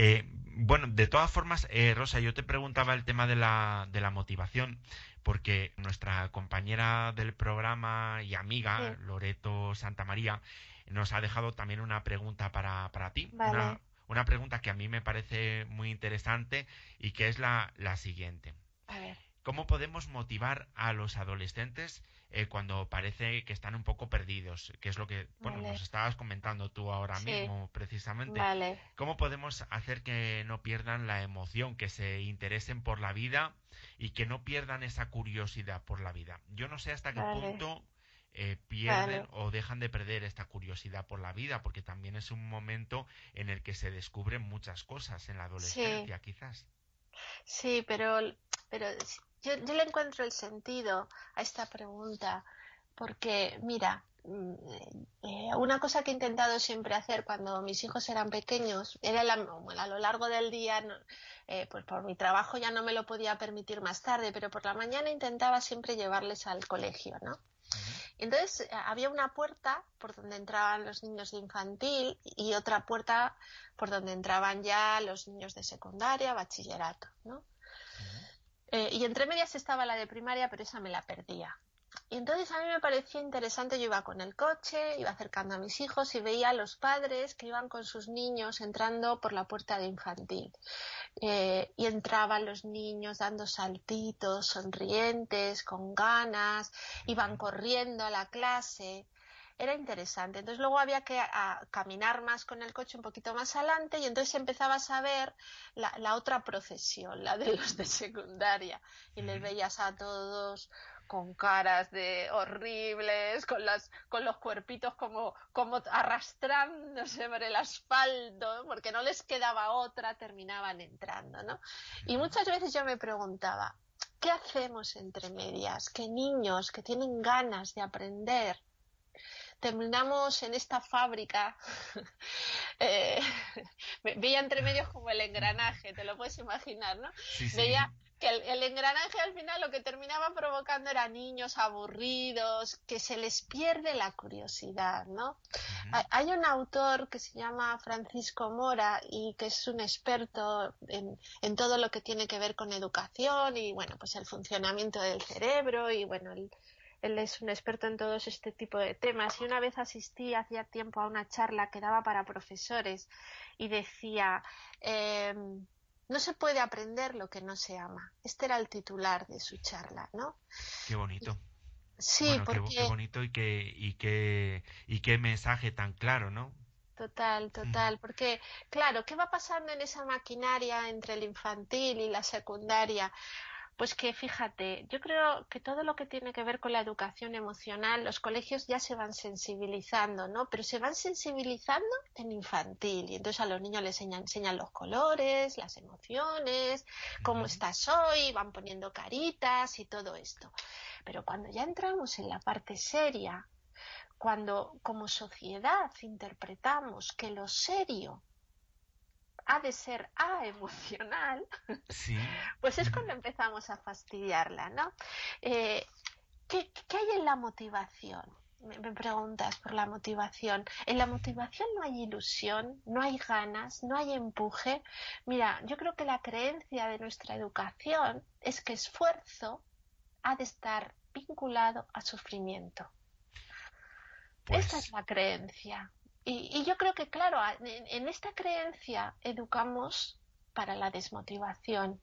Eh, bueno, de todas formas, eh, Rosa, yo te preguntaba el tema de la, de la motivación, porque nuestra compañera del programa y amiga, Sí. Loreto Santamaría, nos ha dejado también una pregunta para, para ti. Vale. Una, una pregunta que a mí me parece muy interesante y que es la, la siguiente. A ver, ¿Cómo podemos motivar a los adolescentes eh, cuando parece que están un poco perdidos? Que es lo que, bueno, Vale. nos estabas comentando tú ahora Sí. mismo, precisamente. vale. ¿Cómo podemos hacer que no pierdan la emoción, que se interesen por la vida y que no pierdan esa curiosidad por la vida? Yo no sé hasta qué Vale. punto eh, pierden o dejan de perder esta curiosidad por la vida, porque también es un momento en el que se descubren muchas cosas en la adolescencia, quizás. Sí, pero, pero yo, yo le encuentro el sentido a esta pregunta, porque mira, mm, eh, una cosa que he intentado siempre hacer cuando mis hijos eran pequeños era la- bueno, a lo largo del día, no- eh, pues por mi trabajo ya no me lo podía permitir más tarde, pero por la mañana intentaba siempre llevarles al colegio, ¿no? Entonces eh, había una puerta por donde entraban los niños de infantil y otra puerta por donde entraban ya los niños de secundaria, bachillerato, ¿no? Eh, y entre medias estaba la de primaria, pero esa me la perdía. Y entonces a mí me parecía interesante, yo iba con el coche, iba acercando a mis hijos y veía a los padres que iban con sus niños entrando por la puerta de infantil. Eh, y entraban los niños dando saltitos, sonrientes, con ganas, iban corriendo a la clase era interesante. Entonces luego había que caminar más con el coche un poquito más adelante y entonces empezabas a ver la, otra procesión, la de los de secundaria. Y les veías a todos con caras de horribles, con las, con los cuerpitos como, como arrastrándose por el asfalto, porque no les quedaba otra, terminaban entrando, ¿no? Y muchas veces yo me preguntaba, ¿qué hacemos entre medias? Que niños que tienen ganas de aprender terminamos en esta fábrica. eh, veía entre medios como el engranaje, te lo puedes imaginar, ¿no? Veía que el, engranaje al final lo que terminaba provocando era niños aburridos, que se les pierde la curiosidad, ¿no? hay, un autor que se llama Francisco Mora y que es un experto en, en, todo lo que tiene que ver con educación y, bueno, pues el funcionamiento del cerebro y, bueno, el, él es un experto en todos este tipo de temas y una vez asistí hacía tiempo a una charla que daba para profesores y decía em, no se puede aprender lo que no se ama. Este era el titular de su charla, ¿no? Qué bonito. Sí, porque... Qué, bonito y qué, y, qué, y qué mensaje tan claro, ¿no? Total, total, porque claro, ¿qué va pasando en esa maquinaria entre el infantil y la secundaria? Pues que fíjate, yo creo que todo lo que tiene que ver con la educación emocional, los colegios ya se van sensibilizando, ¿no? Pero se van sensibilizando en infantil y entonces a los niños les enseñan, los colores, las emociones, cómo estás hoy, van poniendo caritas y todo esto. Pero cuando ya entramos en la parte seria, cuando como sociedad interpretamos que lo serio ha de ser A emocional, pues es cuando empezamos a fastidiarla, ¿no? Eh, ¿qué, hay en la motivación? Me, preguntas por la motivación. En la motivación no hay ilusión, no hay ganas, no hay empuje. Mira, yo creo que la creencia de nuestra educación es que esfuerzo ha de estar vinculado a sufrimiento. Pues Esta es la creencia. Y, yo creo que, claro, en, esta creencia educamos para la desmotivación.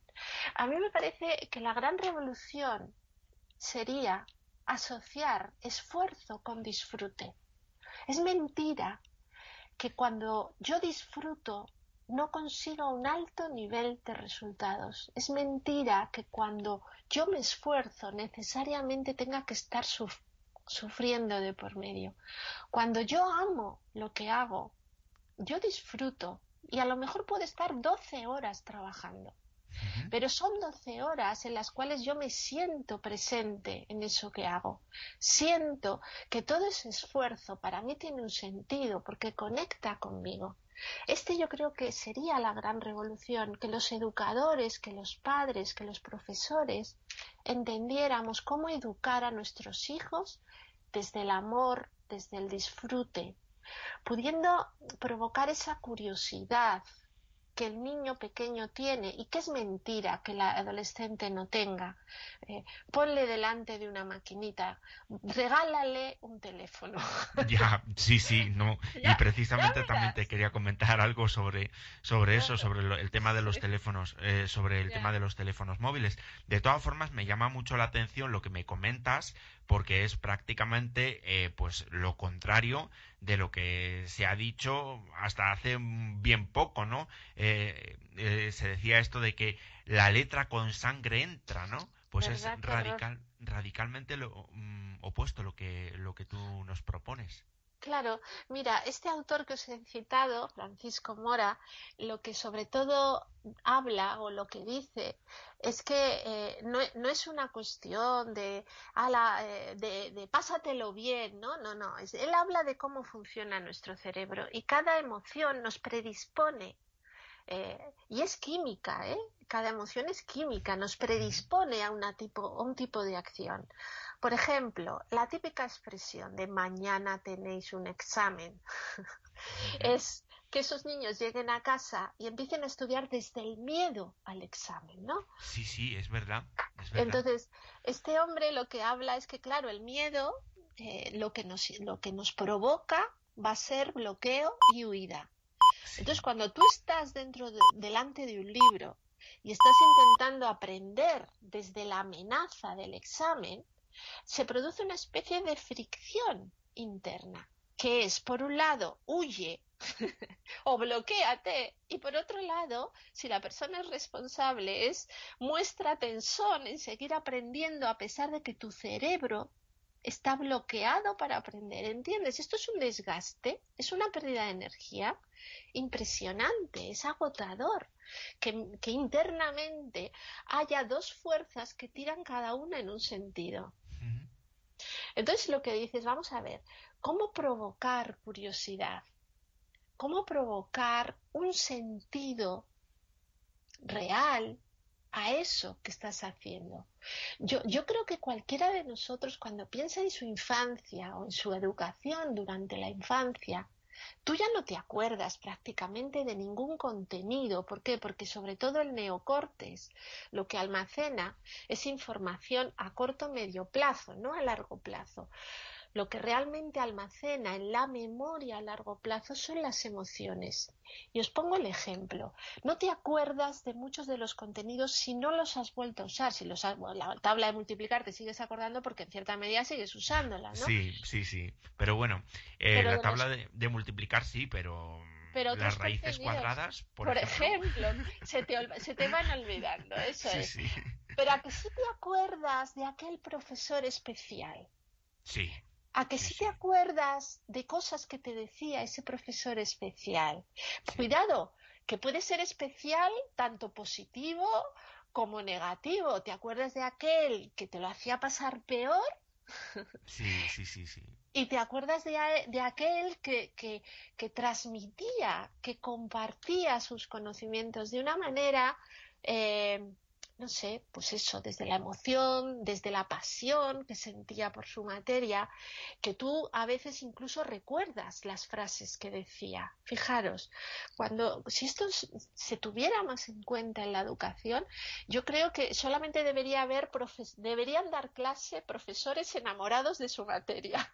A mí me parece que la gran revolución sería asociar esfuerzo con disfrute. Es mentira que cuando yo disfruto no consiga un alto nivel de resultados. Es mentira que cuando yo me esfuerzo necesariamente tenga que estar sufriendo de por medio. Cuando yo amo lo que hago, yo disfruto y a lo mejor puedo estar 12 horas trabajando. Pero son 12 horas en las cuales yo me siento presente en eso que hago. Siento que todo ese esfuerzo para mí tiene un sentido porque conecta conmigo. Este yo creo que sería la gran revolución, que los educadores, que los padres, que los profesores entendiéramos cómo educar a nuestros hijos desde el amor, desde el disfrute, pudiendo provocar esa curiosidad que el niño pequeño tiene y que es mentira que la adolescente no tenga. Eh, ponle delante de una maquinita, regálale un teléfono. Ya, sí, sí, no. y precisamente también te quería comentar algo sobre, sobre eso, sobre el tema de los teléfonos, eh, sobre el tema de los teléfonos móviles. De todas formas, me llama mucho la atención lo que me comentas porque es prácticamente eh, pues lo contrario de lo que se ha dicho hasta hace bien poco, ¿no? Eh, eh, se decía esto de que la letra con sangre entra, ¿no? Pues es radical, radicalmente lo mm, opuesto lo que lo que tú nos propones. Claro, mira, este autor que os he citado, Francisco Mora, lo que sobre todo habla o lo que dice es que eh, no, es una cuestión de, eh, de, pásatelo bien, ¿no? No, no. él habla de cómo funciona nuestro cerebro y cada emoción nos predispone. Eh, y es química, ¿eh? Cada emoción es química, nos predispone a, una tipo, a un tipo de acción. Por ejemplo, la típica expresión de mañana tenéis un examen es que esos niños lleguen a casa y empiecen a estudiar desde el miedo al examen, ¿no? Sí, sí, es verdad. es verdad. Entonces, este hombre lo que habla es que, claro, el miedo eh, lo, que nos, lo que nos provoca va a ser bloqueo y huida. Sí. Entonces, cuando tú estás dentro de- delante de un libro y estás intentando aprender desde la amenaza del examen, se produce una especie de fricción interna, que es, por un lado, huye o bloqueate, y por otro lado, si la persona es responsable, es muestra tensión en seguir aprendiendo a pesar de que tu cerebro está bloqueado para aprender, ¿entiendes? Esto es un desgaste, es una pérdida de energía impresionante, es agotador, que, que internamente haya dos fuerzas que tiran cada una en un sentido. Entonces lo que dices, vamos a ver, ¿cómo provocar curiosidad? ¿Cómo provocar un sentido real a eso que estás haciendo? Yo creo que cualquiera de nosotros cuando piensa en su infancia o en su educación durante la infancia, tú ya no te acuerdas prácticamente de ningún contenido. ¿Por qué? Porque sobre todo el neocortes lo que almacena es información a corto medio plazo, no a largo plazo. Lo que realmente almacena en la memoria a largo plazo son las emociones. Y os pongo el ejemplo. No te acuerdas de muchos de los contenidos si no los has vuelto a usar. Si los has- bueno, la tabla de multiplicar te sigues acordando porque en cierta medida sigues usándola, ¿no? Sí, sí, sí. Pero bueno, eh, Pero la de tabla de, de multiplicar sí, pero, Pero las raíces cuadradas, por, Por, ejemplo. ejemplo, se, te, se te van olvidando, eso Sí, es. sí. Pero a que sí te acuerdas de aquel profesor especial, Sí, a que Sí, sí te acuerdas de cosas que te decía ese profesor especial. Cuidado, que puede ser especial tanto positivo como negativo. ¿Te acuerdas de aquel que te lo hacía pasar peor? sí, sí, sí, sí. Y te acuerdas de, aquel que, que, que transmitía, que compartía sus conocimientos de una manera, eh, no sé, pues eso, desde la emoción, desde la pasión que sentía por su materia, que tú a veces incluso recuerdas las frases que decía. Fijaros, cuando, si esto se tuviera más en cuenta en la educación, yo creo que solamente debería haber, profes- deberían dar clase profesores enamorados de su materia.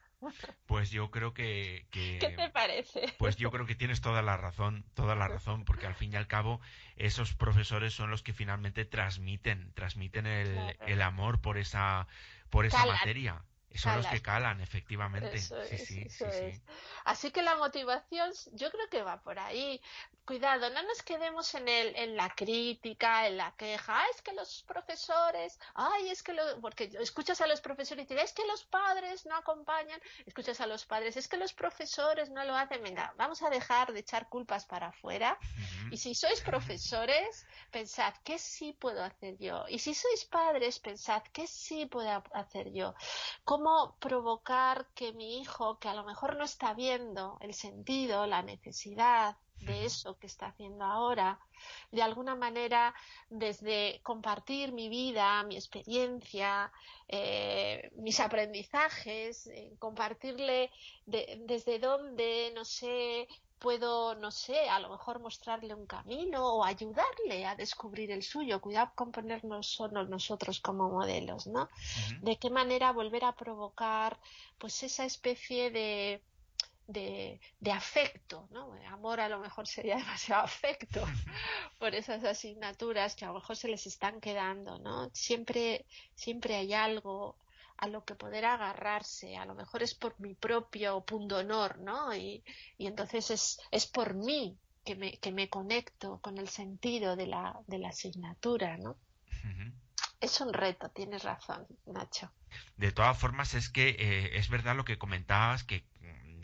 Pues yo creo que, que- ¿Qué te parece? Pues yo creo que tienes toda la razón, toda la razón, porque al fin y al cabo esos profesores son los que finalmente transmiten, transmiten el, Claro. el amor por esa, por esa Calan. materia. Son los que calan, efectivamente. Eso sí, es, sí, eso sí, es. Así que la motivación, yo creo que va por ahí. Cuidado, no nos quedemos en el, en la crítica, en la queja. Ah, es que los profesores, ay, es que lo, porque escuchas a los profesores y es que los padres no acompañan, escuchas a los padres, es que los profesores no lo hacen. Venga, vamos a dejar de echar culpas para afuera. Y si sois profesores, pensad qué sí puedo hacer yo. Y si sois padres, pensad qué sí puedo hacer yo. Cómo provocar que mi hijo, que a lo mejor no está viendo el sentido, la necesidad de eso que está haciendo ahora, de alguna manera desde compartir mi vida, mi experiencia, eh, mis aprendizajes, eh, compartirle de- desde dónde, no sé, puedo, no sé, a lo mejor mostrarle un camino o ayudarle a descubrir el suyo. Cuidado con ponernos solo nosotros como modelos, ¿no? De qué manera volver a provocar, pues, esa especie de, de, de afecto, ¿no? Amor a lo mejor sería demasiado afecto por esas asignaturas que a lo mejor se les están quedando, ¿no? Siempre, siempre hay algo a lo que poder agarrarse, a lo mejor es por mi propio pundonor, ¿no? Y, y entonces es, es por mí que me, que me conecto con el sentido de la, de la asignatura, ¿no? Es un reto, tienes razón, Nacho. De todas formas, es que eh, es verdad lo que comentabas, que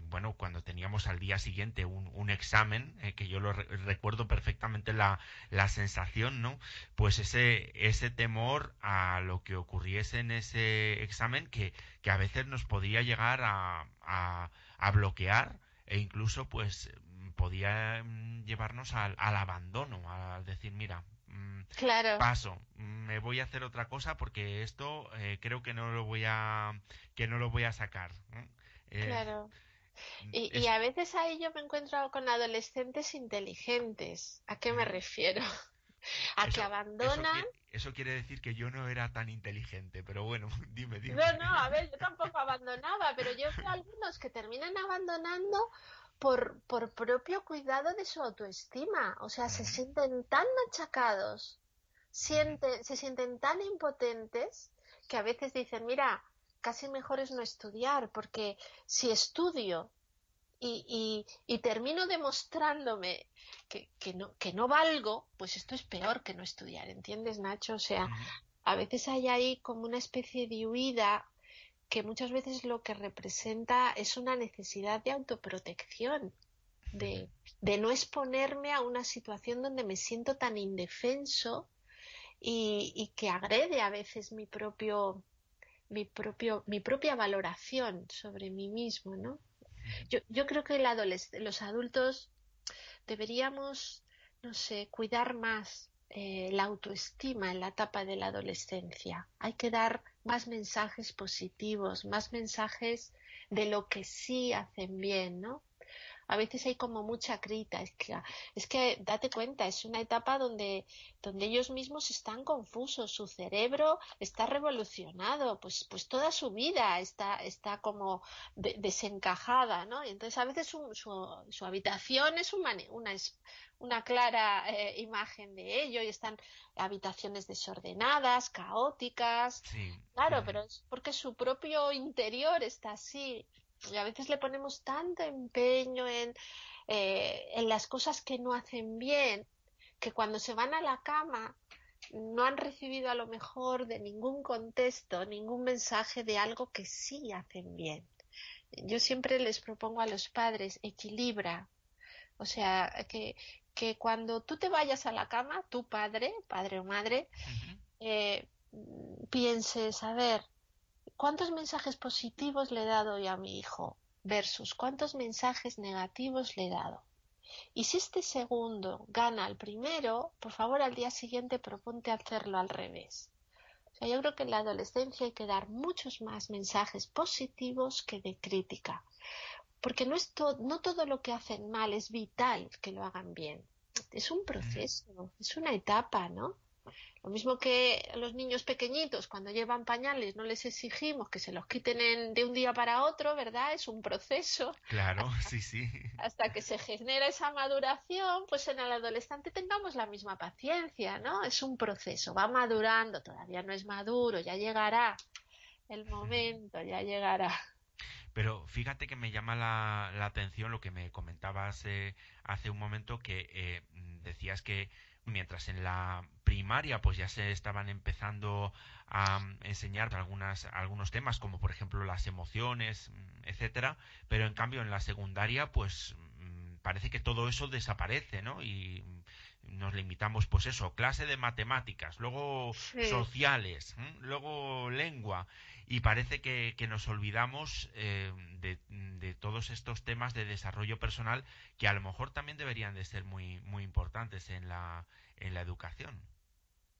bueno, cuando teníamos al día siguiente un, un examen, eh, que yo lo re- recuerdo perfectamente la, la sensación, ¿no? Pues ese, ese temor a lo que ocurriese en ese examen que, que a veces nos podía llegar a, a, a bloquear e incluso pues podía mm, llevarnos al, al abandono, al decir, mira, mm, Claro, paso me voy a hacer otra cosa porque esto eh, creo que no lo voy a que no lo voy a sacar. Eh, claro. Y, Es- y a veces ahí yo me encuentro con adolescentes inteligentes. ¿A qué me refiero? A que abandonan. Eso, qui- eso quiere decir que yo no era tan inteligente, pero bueno, dime, dime. No, no, a ver, yo tampoco abandonaba, pero yo veo algunos que terminan abandonando por, por propio cuidado de su autoestima. O sea, se sienten tan machacados, sienten, se sienten tan impotentes que a veces dicen, mira, casi mejor es no estudiar, porque si estudio y, y, y termino demostrándome que, que, no, que no valgo, pues esto es peor que no estudiar, ¿entiendes, Nacho? O sea, a veces hay ahí como una especie de huida que muchas veces lo que representa es una necesidad de autoprotección, de, de no exponerme a una situación donde me siento tan indefenso y, y que agrede a veces mi propio mi propio mi propia valoración sobre mí mismo, ¿no? Yo, yo creo que el los adultos deberíamos, no sé, cuidar más eh, la autoestima en la etapa de la adolescencia. Hay que dar más mensajes positivos, más mensajes de lo que sí hacen bien, ¿no? A veces hay como mucha crítica. Es que date cuenta, es una etapa donde, donde ellos mismos están confusos, su cerebro está revolucionado, pues, pues toda su vida está, está como de- desencajada, ¿no? Y entonces a veces su, su, su habitación es una, una, una clara eh, imagen de ello y están habitaciones desordenadas, caóticas. Sí. Claro, pero es porque su propio interior está así. Y a veces le ponemos tanto empeño en, eh, en las cosas que no hacen bien, que cuando se van a la cama no han recibido a lo mejor de ningún contexto, ningún mensaje de algo que sí hacen bien. Yo siempre les propongo a los padres, equilibra. O sea, que, que cuando tú te vayas a la cama, tu padre, padre o madre, eh, pienses, a ver, ¿cuántos mensajes positivos le he dado hoy a mi hijo? Versus cuántos mensajes negativos le he dado. Y si este segundo gana al primero, por favor al día siguiente proponte hacerlo al revés. O sea, yo creo que en la adolescencia hay que dar muchos más mensajes positivos que de crítica. Porque no, es to- no todo lo que hacen mal es vital que lo hagan bien. Es un proceso, es una etapa, ¿no? Lo mismo que los niños pequeñitos, cuando llevan pañales, no les exigimos que se los quiten en- de un día para otro, ¿verdad? Es un proceso. Claro, sí, sí. Hasta que se genera esa maduración, pues en el adolescente tengamos la misma paciencia, ¿no? Es un proceso, va madurando, todavía no es maduro, ya llegará el momento, ya llegará. Pero fíjate que me llama la, la atención lo que me comentabas eh, hace un momento que eh, decías que mientras en la primaria pues ya se estaban empezando a mm, enseñar algunas algunos temas como por ejemplo las emociones mm, etcétera pero en cambio en la secundaria pues mm, parece que todo eso desaparece no y nos limitamos pues eso clase de matemáticas luego Sí. sociales luego lengua. Y parece que, que nos olvidamos eh, de, de todos estos temas de desarrollo personal que a lo mejor también deberían de ser muy muy importantes en la en la educación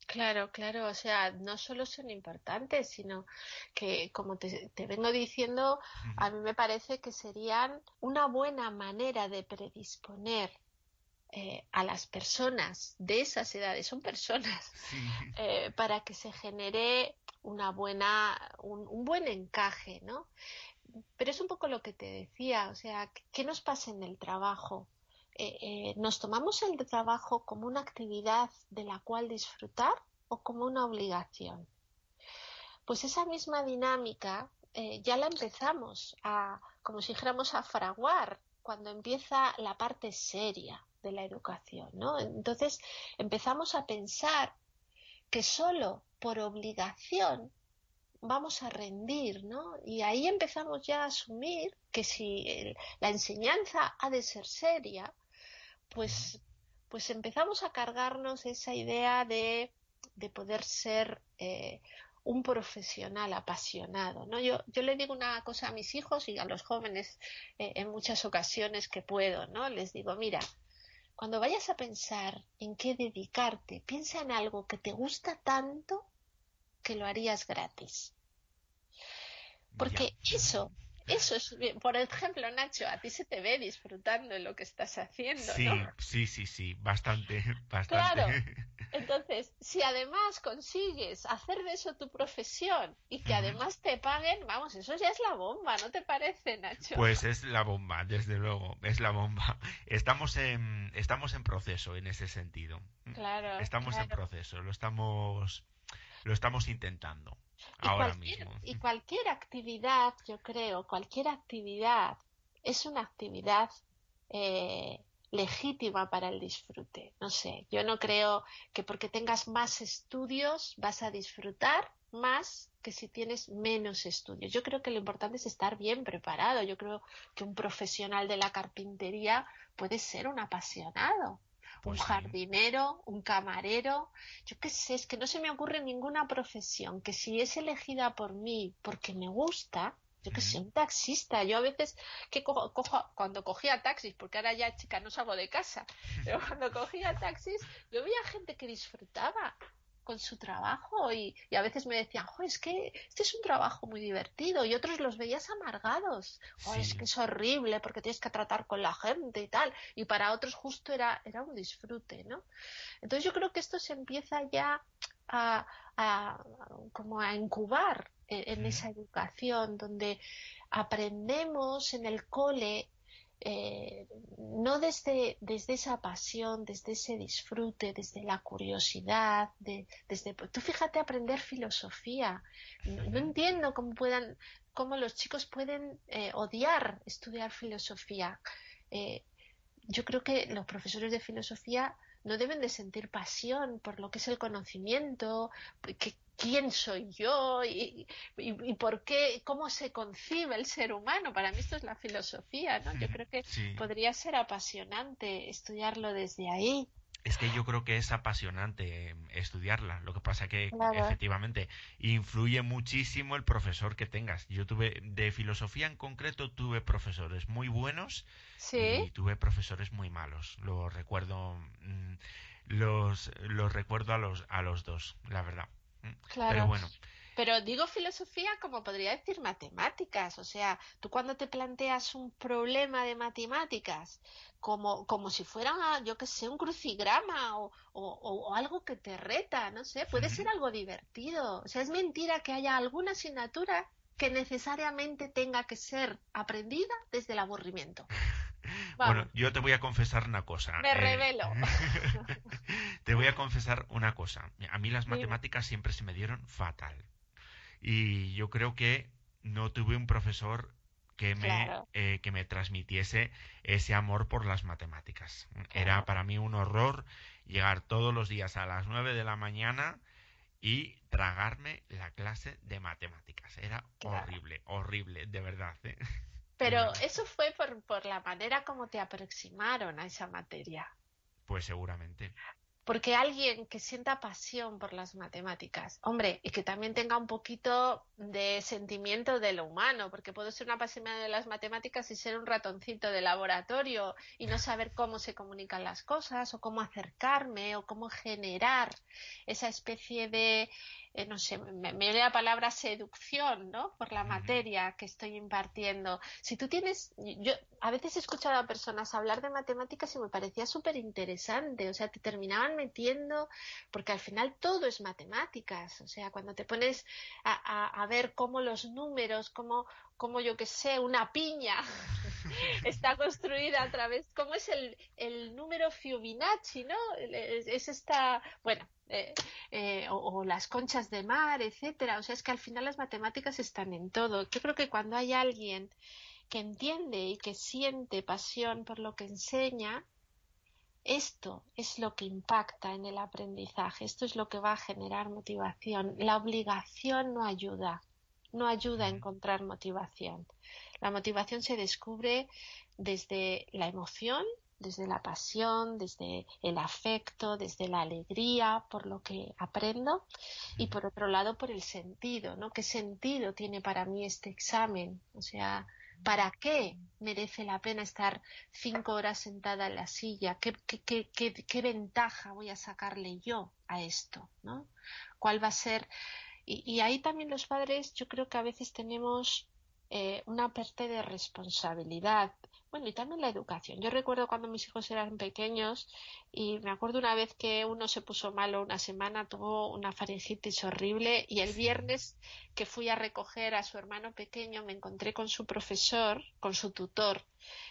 Claro, claro, o sea, no solo son importantes, sino que, como te, te vengo diciendo, a mí me parece que serían una buena manera de predisponer eh, a las personas de esas edades, son personas, sí eh, para que se genere una buena, un, un buen encaje, ¿no? Pero es un poco lo que te decía, o sea, ¿qué nos pasa en el trabajo? Eh, eh, ¿Nos tomamos el trabajo como una actividad de la cual disfrutar o como una obligación? Pues esa misma dinámica eh, ya la empezamos a, como si dijéramos, a fraguar cuando empieza la parte seria de la educación, ¿no? Entonces empezamos a pensar que solo por obligación vamos a rendir, ¿no? Y ahí empezamos ya a asumir que si la enseñanza ha de ser seria, pues, pues empezamos a cargarnos esa idea de, de poder ser eh, un profesional apasionado, ¿no? Yo, yo le digo una cosa a mis hijos y a los jóvenes eh, en muchas ocasiones que puedo, ¿no? Les digo, mira, cuando vayas a pensar en qué dedicarte, piensa en algo que te gusta tanto que lo harías gratis. Porque Ya. eso, Eso es, por ejemplo, Nacho, a ti se te ve disfrutando en lo que estás haciendo, Sí, ¿no? sí, sí, sí, bastante, bastante. Claro. Entonces, si además consigues hacer de eso tu profesión y que además te paguen, vamos, eso ya es la bomba, ¿no te parece, Nacho? Pues es la bomba, desde luego, es la bomba. Estamos en, estamos en proceso en ese sentido. claro, Estamos en proceso, lo estamos, lo estamos intentando Y ahora mismo. y cualquier actividad, yo creo, cualquier actividad es una actividad eh, legítima para el disfrute. No sé, yo no creo que porque tengas más estudios vas a disfrutar más que si tienes menos estudios. Yo creo que lo importante es estar bien preparado. Yo creo que un profesional de la carpintería puede ser un apasionado. Pues un sí. jardinero, un camarero, yo qué sé, es que no se me ocurre ninguna profesión que si es elegida por mí porque me gusta, yo qué sé, Ujú. un taxista. Yo a veces que cojo, cojo- cuando cogía taxis, porque ahora ya chica no salgo de casa, pero cuando cogía taxis, yo veía gente que disfrutaba con su trabajo y, y a veces me decían, "Jo, es que este es un trabajo muy divertido y otros los veías amargados. "Jo, es Sí. que es horrible porque tienes que tratar con la gente y tal. Y para otros justo era, era un disfrute, ¿no? Entonces yo creo que esto se empieza ya a, a- como a incubar en, en esa educación donde aprendemos en el cole eh, no desde, desde esa pasión, desde ese disfrute, desde la curiosidad, de- desde tú fíjate aprender filosofía. No, no entiendo cómo puedan, cómo los chicos pueden eh, odiar estudiar filosofía. Eh, yo creo que los profesores de filosofía no deben de sentir pasión por lo que es el conocimiento, que, quién soy yo y, y- y por qué, cómo se concibe el ser humano. Para mí esto es la filosofía, ¿no? Yo creo que Sí. podría ser apasionante estudiarlo desde ahí. Es que yo creo que es apasionante eh, estudiarla. Lo que pasa que Claro. efectivamente influye muchísimo el profesor que tengas. Yo tuve de filosofía en concreto tuve profesores muy buenos y Sí, tuve profesores muy malos. Lo recuerdo mm, los los recuerdo a los a los dos, la verdad. Mm. claro. Pero bueno, Pero digo filosofía como podría decir matemáticas. O sea, tú cuando te planteas un problema de matemáticas como, como si fuera, yo qué sé, un crucigrama o, o- o algo que te reta, no sé, puede ser algo divertido. O sea, es mentira que haya alguna asignatura que necesariamente tenga que ser aprendida desde el aburrimiento. Vamos, bueno, yo te voy a confesar una cosa. me eh, revelo. Te voy a confesar una cosa. A mí las matemáticas siempre se me dieron fatal. Y yo creo que no tuve un profesor que me, Claro. eh, que me transmitiese ese amor por las matemáticas. Era para mí un horror llegar todos los días a las 9 de la mañana y tragarme la clase de matemáticas. Era Claro. horrible, horrible, de verdad. ¿eh? Pero eso fue por, por la manera como te aproximaron a esa materia. Pues seguramente. Porque alguien que sienta pasión por las matemáticas, hombre, y que también tenga un poquito de sentimiento de lo humano, porque puedo ser una apasionada de las matemáticas y ser un ratoncito de laboratorio y no saber cómo se comunican las cosas, o cómo acercarme, o cómo generar esa especie de, eh, no sé, me, me viene la palabra seducción, ¿no? Por la materia que estoy impartiendo. Si tú tienes, yo a veces he escuchado a personas hablar de matemáticas y me parecía súper interesante, o sea, te terminaban metiendo, porque al final todo es matemáticas, o sea, cuando te pones a, a- a ver cómo los números, cómo, cómo yo que sé, una piña está construida a través, cómo es el, el número Fibonacci, ¿no? Es, es esta, bueno, eh, eh, o, o las conchas de mar, etcétera. O sea, es que al final las matemáticas están en todo. Yo creo que cuando hay alguien que entiende y que siente pasión por lo que enseña, esto es lo que impacta en el aprendizaje, esto es lo que va a generar motivación. La obligación no ayuda, no ayuda a encontrar motivación. La motivación se descubre desde la emoción, desde la pasión, desde el afecto, desde la alegría por lo que aprendo y por otro lado por el sentido, ¿no? ¿Qué sentido tiene para mí este examen? O sea, ¿para qué merece la pena estar cinco horas sentada en la silla? ¿Qué, qué, qué, qué, qué ventaja voy a sacarle yo a esto? ¿no? ¿Cuál va a ser? Y, y ahí también los padres, yo creo que a veces tenemos eh, una parte de responsabilidad. Bueno, y también la educación. Yo recuerdo cuando mis hijos eran pequeños y me acuerdo una vez que uno se puso malo una semana, tuvo una faringitis horrible y el viernes que fui a recoger a su hermano pequeño me encontré con su profesor, con su tutor.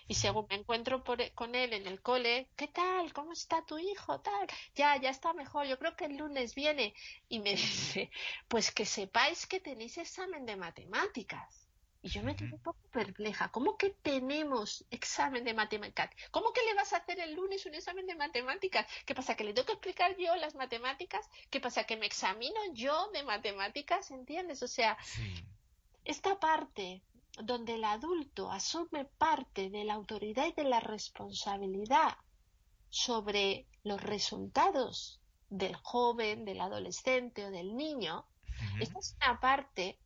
Y según me encuentro por- con él en el cole, ¿qué tal? ¿Cómo está tu hijo? Tal, ya, ya está mejor. Yo creo que el lunes viene. Y me dice, pues que sepáis que tenéis examen de matemáticas. Y yo me quedé un poco perpleja. ¿Cómo que tenemos examen de matemáticas? ¿Cómo que le vas a hacer el lunes un examen de matemáticas? ¿Qué pasa? ¿Que le tengo que explicar yo las matemáticas? ¿Qué pasa? ¿Que me examino yo de matemáticas? ¿Entiendes? O sea, Sí. esta parte donde el adulto asume parte de la autoridad y de la responsabilidad sobre los resultados del joven, del adolescente o del niño, esta es una parte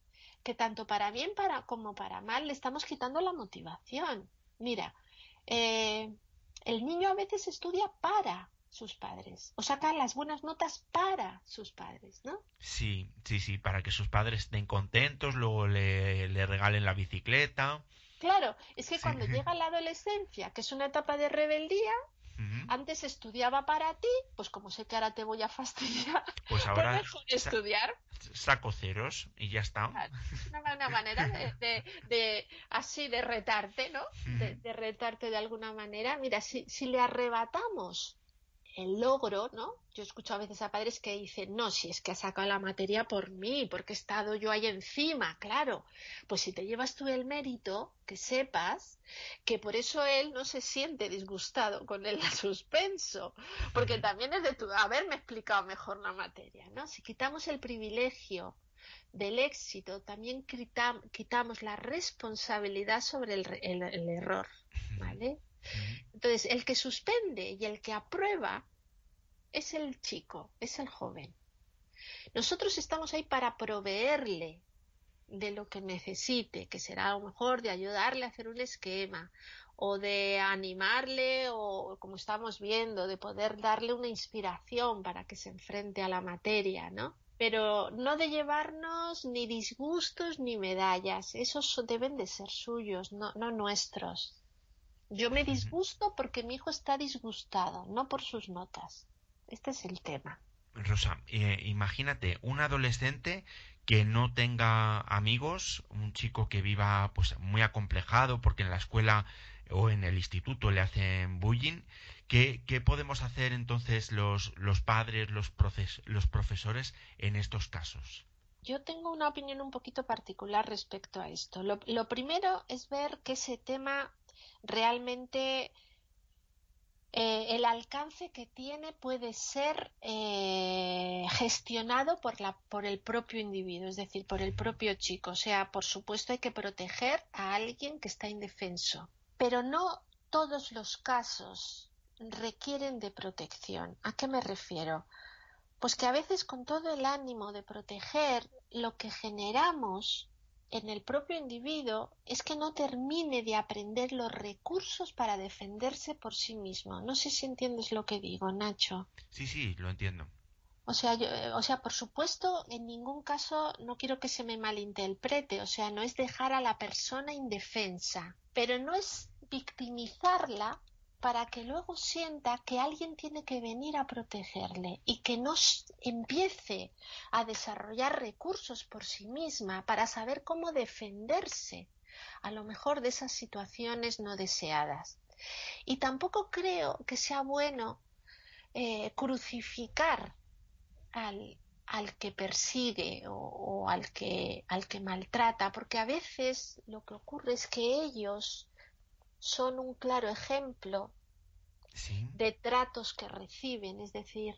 que tanto para bien para, como para mal le estamos quitando la motivación. Mira, eh, el niño a veces estudia para sus padres o saca las buenas notas para sus padres, ¿no? Sí, sí, sí, para que sus padres estén contentos, luego le, le regalen la bicicleta. Claro, es que Sí. cuando llega la adolescencia, que es una etapa de rebeldía, Antes estudiaba para ti, pues como sé que ahora te voy a fastidiar, Pues pues ahora mejor sa- estudiar. saco ceros y ya está. Una, una manera de, de- de- así de retarte, ¿no? De, de retarte de alguna manera. Mira, si, si le arrebatamos el logro, ¿no? Yo escucho a veces a padres que dicen, no, si es que ha sacado la materia por mí, porque he estado yo ahí encima, claro. Pues si te llevas tú el mérito, que sepas que por eso él no se siente disgustado con el suspenso, porque también es de tu haberme explicado mejor la materia, ¿no? Si quitamos el privilegio del éxito, también quita- quitamos la responsabilidad sobre el, re- el- el error, ¿vale? Entonces, el que suspende y el que aprueba es el chico, es el joven. Nosotros estamos ahí para proveerle de lo que necesite, que será a lo mejor de ayudarle a hacer un esquema o de animarle o como estamos viendo, de poder darle una inspiración para que se enfrente a la materia, ¿no? Pero no de llevarnos ni disgustos ni medallas, esos so- deben de ser suyos, no, no nuestros. Yo me disgusto porque mi hijo está disgustado, no por sus notas. Este es el tema. Rosa, eh, imagínate un adolescente que no tenga amigos, un chico que viva pues muy acomplejado porque en la escuela o en el instituto le hacen bullying. ¿Qué, qué podemos hacer entonces los, los padres, los, los profesores en estos casos? Yo tengo una opinión un poquito particular respecto a esto. Lo, lo primero es ver que ese tema realmente eh, el alcance que tiene puede ser eh, gestionado por la, por el propio individuo, es decir, por el propio chico. O sea, por supuesto hay que proteger a alguien que está indefenso, pero no todos los casos requieren de protección. ¿A qué me refiero? Pues que a veces con todo el ánimo de proteger, lo que generamos en el propio individuo es que no termine de aprender los recursos para defenderse por sí mismo. No sé si entiendes lo que digo, Nacho. Sí, sí, lo entiendo. O sea, yo, eh, o sea, por supuesto, en ningún caso no quiero que se me malinterprete, o sea, no es dejar a la persona indefensa, pero no es victimizarla para que luego sienta que alguien tiene que venir a protegerle y que no empiece a desarrollar recursos por sí misma para saber cómo defenderse a lo mejor de esas situaciones no deseadas. Y tampoco creo que sea bueno eh, crucificar al, al que persigue o, o al que al que maltrata, porque a veces lo que ocurre es que ellos son un claro ejemplo Sí. de tratos que reciben, es decir,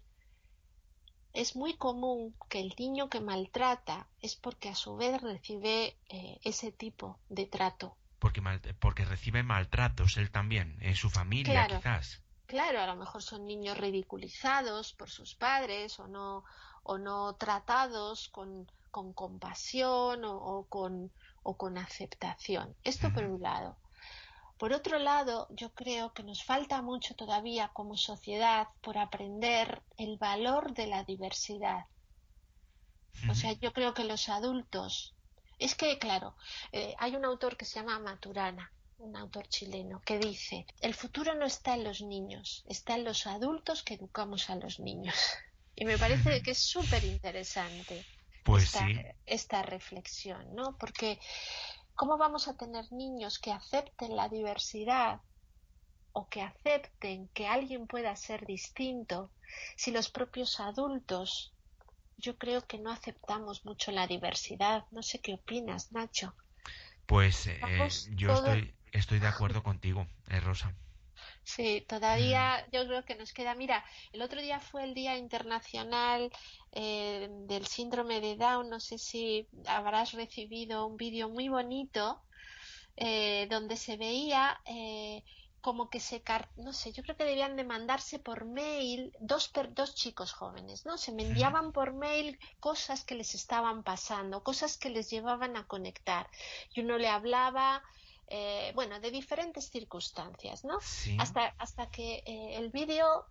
es muy común que el niño que maltrata es porque a su vez recibe eh, ese tipo de trato. Porque, mal- porque recibe maltratos él también, en su familia Claro. quizás. Claro, a lo mejor son niños ridiculizados por sus padres o no, o no tratados con, con compasión o, o con, o con aceptación. Esto por un lado. Por otro lado, yo creo que nos falta mucho todavía como sociedad por aprender el valor de la diversidad. O sea, yo creo que los adultos Es que, claro, eh, hay un autor que se llama Maturana, un autor chileno, que dice, el futuro no está en los niños, está en los adultos que educamos a los niños. Y me parece que es súper interesante Pues esta, sí. esta reflexión, ¿no? Porque ¿cómo vamos a tener niños que acepten la diversidad o que acepten que alguien pueda ser distinto si los propios adultos yo creo que no aceptamos mucho la diversidad? No sé qué opinas, Nacho. Pues eh, yo todo- estoy, estoy de acuerdo contigo, eh, Rosa. Sí, todavía yo creo que nos queda. Mira, el otro día fue el Día Internacional eh, del Síndrome de Down. No sé si habrás recibido un vídeo muy bonito eh, donde se veía eh, como que se, no sé, yo creo que debían de mandarse por mail dos, per- dos chicos jóvenes, ¿no? Se me enviaban por mail cosas que les estaban pasando, cosas que les llevaban a conectar. Y uno le hablaba, eh, bueno, de diferentes circunstancias, ¿no? Sí. hasta, hasta que eh, el vídeo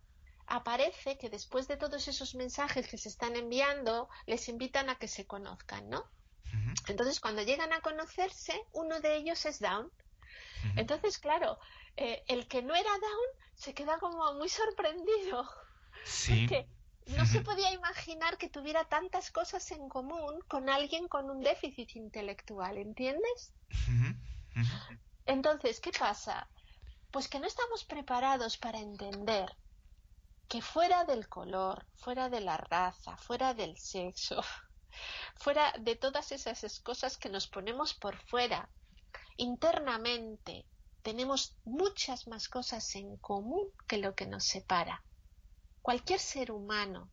aparece que después de todos esos mensajes que se están enviando, les invitan a que se conozcan, ¿no? Entonces, cuando llegan a conocerse, uno de ellos es Down. Entonces, claro, eh, el que no era Down se queda como muy sorprendido, Sí. porque no se podía imaginar que tuviera tantas cosas en común con alguien con un déficit intelectual, ¿entiendes? Entonces, ¿qué pasa? Pues que no estamos preparados para entender que fuera del color, fuera de la raza, fuera del sexo, fuera de todas esas cosas que nos ponemos por fuera, internamente tenemos muchas más cosas en común que lo que nos separa. Cualquier ser humano,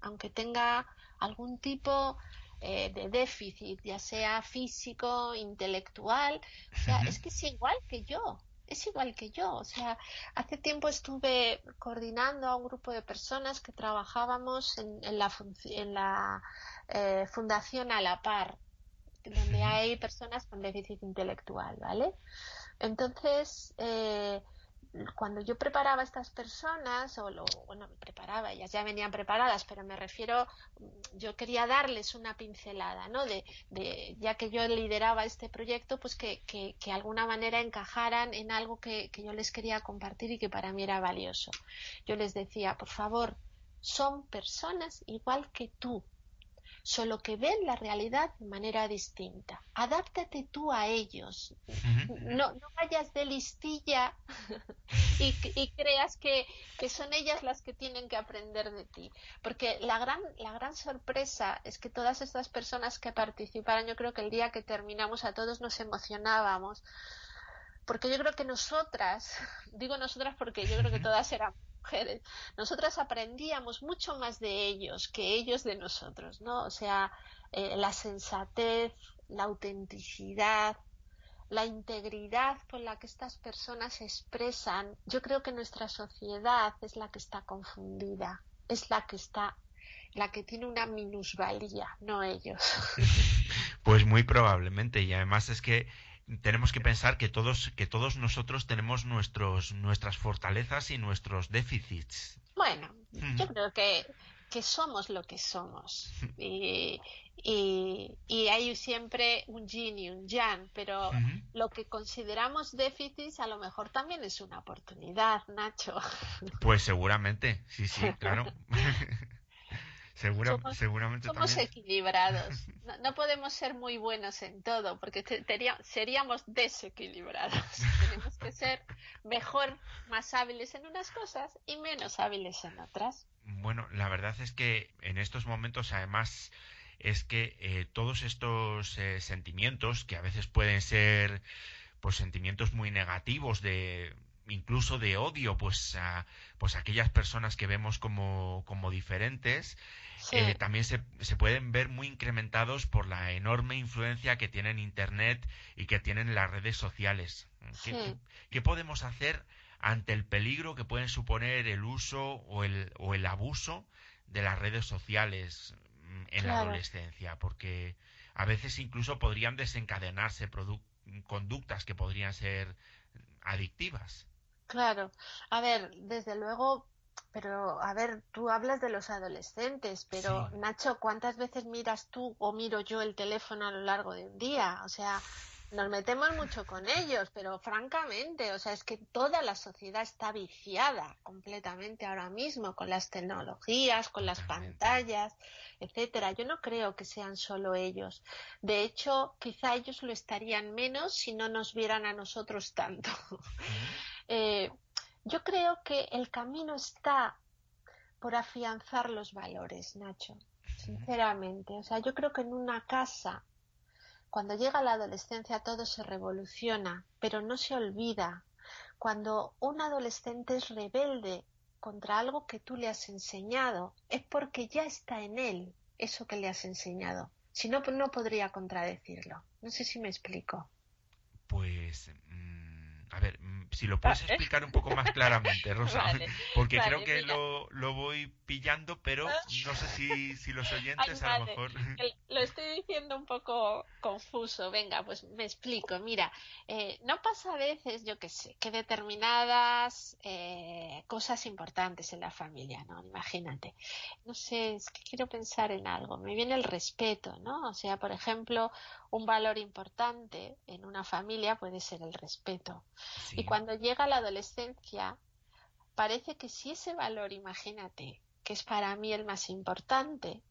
aunque tenga algún tipo eh, de déficit, ya sea físico, intelectual, o sea, es que es igual que yo, es igual que yo. O sea, hace tiempo estuve coordinando a un grupo de personas que trabajábamos en, en la, en la eh, Fundación A la Par, donde hay personas con déficit intelectual, ¿vale? Entonces, eh, cuando yo preparaba a estas personas, o lo, bueno, me preparaba, ellas ya venían preparadas, pero me refiero, mm, yo quería darles una pincelada, ¿no? De, de ya que yo lideraba este proyecto, pues que, que, que de alguna manera encajaran en algo que, que yo les quería compartir y que para mí era valioso. Yo les decía, por favor, son personas igual que tú, solo que ven la realidad de manera distinta. Adáptate tú a ellos. No, no vayas de listilla y, y creas que, que son ellas las que tienen que aprender de ti. Porque la gran, la gran sorpresa es que todas estas personas que participaron, yo creo que el día que terminamos a todos nos emocionábamos. Porque yo creo que nosotras, digo nosotras porque yo creo que todas eran mujeres, nosotras aprendíamos mucho más de ellos que ellos de nosotros, ¿no? O sea, eh, la sensatez, la autenticidad, la integridad con la que estas personas se expresan, yo creo que nuestra sociedad es la que está confundida, es la que está, la que tiene una minusvalía, no ellos. Pues muy probablemente. Y además es que tenemos que pensar que todos, que todos nosotros tenemos nuestros, nuestras fortalezas y nuestros déficits. Bueno, yo Ujú. creo que, que somos lo que somos. Y, y, y hay siempre un yin y un yang, pero lo que consideramos déficits a lo mejor también es una oportunidad, Nacho. Pues seguramente, sí, sí, claro. Segura- Somos- seguramente Somos también. equilibrados. No, no podemos ser muy buenos en todo porque seríamos desequilibrados. Tenemos que ser mejor, más hábiles en unas cosas y menos hábiles en otras. Bueno, la verdad es que en estos momentos, además, es que eh, todos estos eh, sentimientos, que a veces pueden ser pues sentimientos muy negativos de incluso de odio pues a pues a aquellas personas que vemos como, como diferentes Sí, eh, también se, se pueden ver muy incrementados por la enorme influencia que tienen internet y que tienen las redes sociales ¿Qué, Sí. qué podemos hacer ante el peligro que pueden suponer el uso o el, o el abuso de las redes sociales mm, en la adolescencia? Porque a veces incluso podrían desencadenarse conductas que podrían ser adictivas. Claro. A ver, desde luego, pero a ver, tú hablas de los adolescentes, pero Nacho, ¿cuántas veces miras tú o miro yo el teléfono a lo largo de un día? O sea, nos metemos mucho con ellos, pero francamente, o sea, es que toda la sociedad está viciada completamente ahora mismo con las tecnologías, con las pantallas, etcétera. Yo no creo que sean solo ellos. De hecho, quizá ellos lo estarían menos si no nos vieran a nosotros tanto. Eh, yo creo que el camino está por afianzar los valores, Nacho, sinceramente. O sea, yo creo que en una casa cuando llega la adolescencia todo se revoluciona, pero no se olvida. Cuando un adolescente es rebelde contra algo que tú le has enseñado, es porque ya está en él eso que le has enseñado. Si no, no podría contradecirlo. No sé si me explico. Pues, mm, a ver, si lo puedes explicar un poco más claramente, Rosa, porque creo que lo, lo, voy pillando, pero no sé si, si los oyentes a lo mejor... Lo estoy diciendo un poco confuso, venga, pues me explico. Mira, eh, no pasa a veces, yo qué sé, que determinadas eh, cosas importantes en la familia, ¿no? Imagínate. No sé, es que quiero pensar en algo. Me viene el respeto, ¿no? O sea, por ejemplo, un valor importante en una familia puede ser el respeto. Y cuando llega la adolescencia, parece que si ese valor, imagínate, que es para mí el más importante,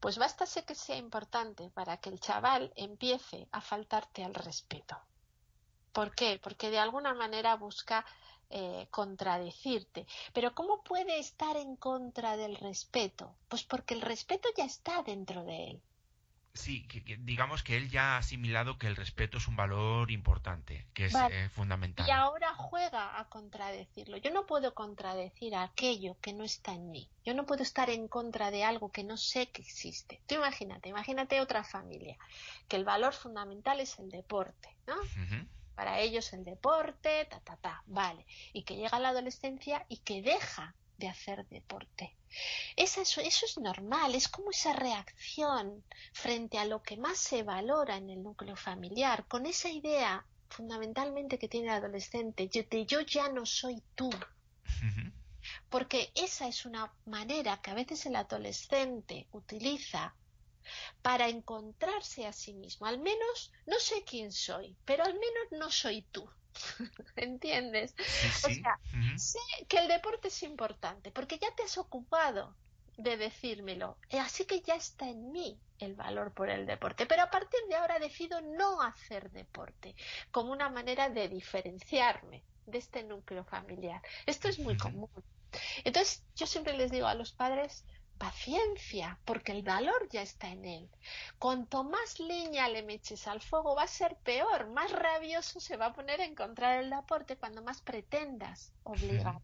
pues bastase que sea importante para que el chaval empiece a faltarte al respeto. ¿Por qué? Porque de alguna manera busca eh, contradecirte. Pero ¿cómo puede estar en contra del respeto? Pues porque el respeto ya está dentro de él. Sí, digamos que él ya ha asimilado que el respeto es un valor importante, que es eh, fundamental. Y ahora juega a contradecirlo. Yo no puedo contradecir aquello que no está en mí. Yo no puedo estar en contra de algo que no sé que existe. Tú imagínate, imagínate otra familia, que el valor fundamental es el deporte, ¿no? Para ellos el deporte, ta, ta, ta, vale. Y que llega la adolescencia y que deja de hacer deporte. Eso, eso, es normal, es como esa reacción frente a lo que más se valora en el núcleo familiar, con esa idea fundamentalmente que tiene el adolescente de yo ya no soy tú. Porque esa es una manera que a veces el adolescente utiliza para encontrarse a sí mismo. Al menos no sé quién soy, pero al menos no soy tú. ¿Entiendes? O sea, sé que el deporte es importante porque ya te has ocupado de decírmelo. Eh, así que ya está en mí el valor por el deporte. Pero a partir de ahora decido no hacer deporte como una manera de diferenciarme de este núcleo familiar. Esto es muy común. Entonces, yo siempre les digo a los padres, paciencia, porque el valor ya está en él. Cuanto más leña le meches al fuego va a ser peor, más rabioso se va a poner a encontrar el deporte cuando más pretendas obligar.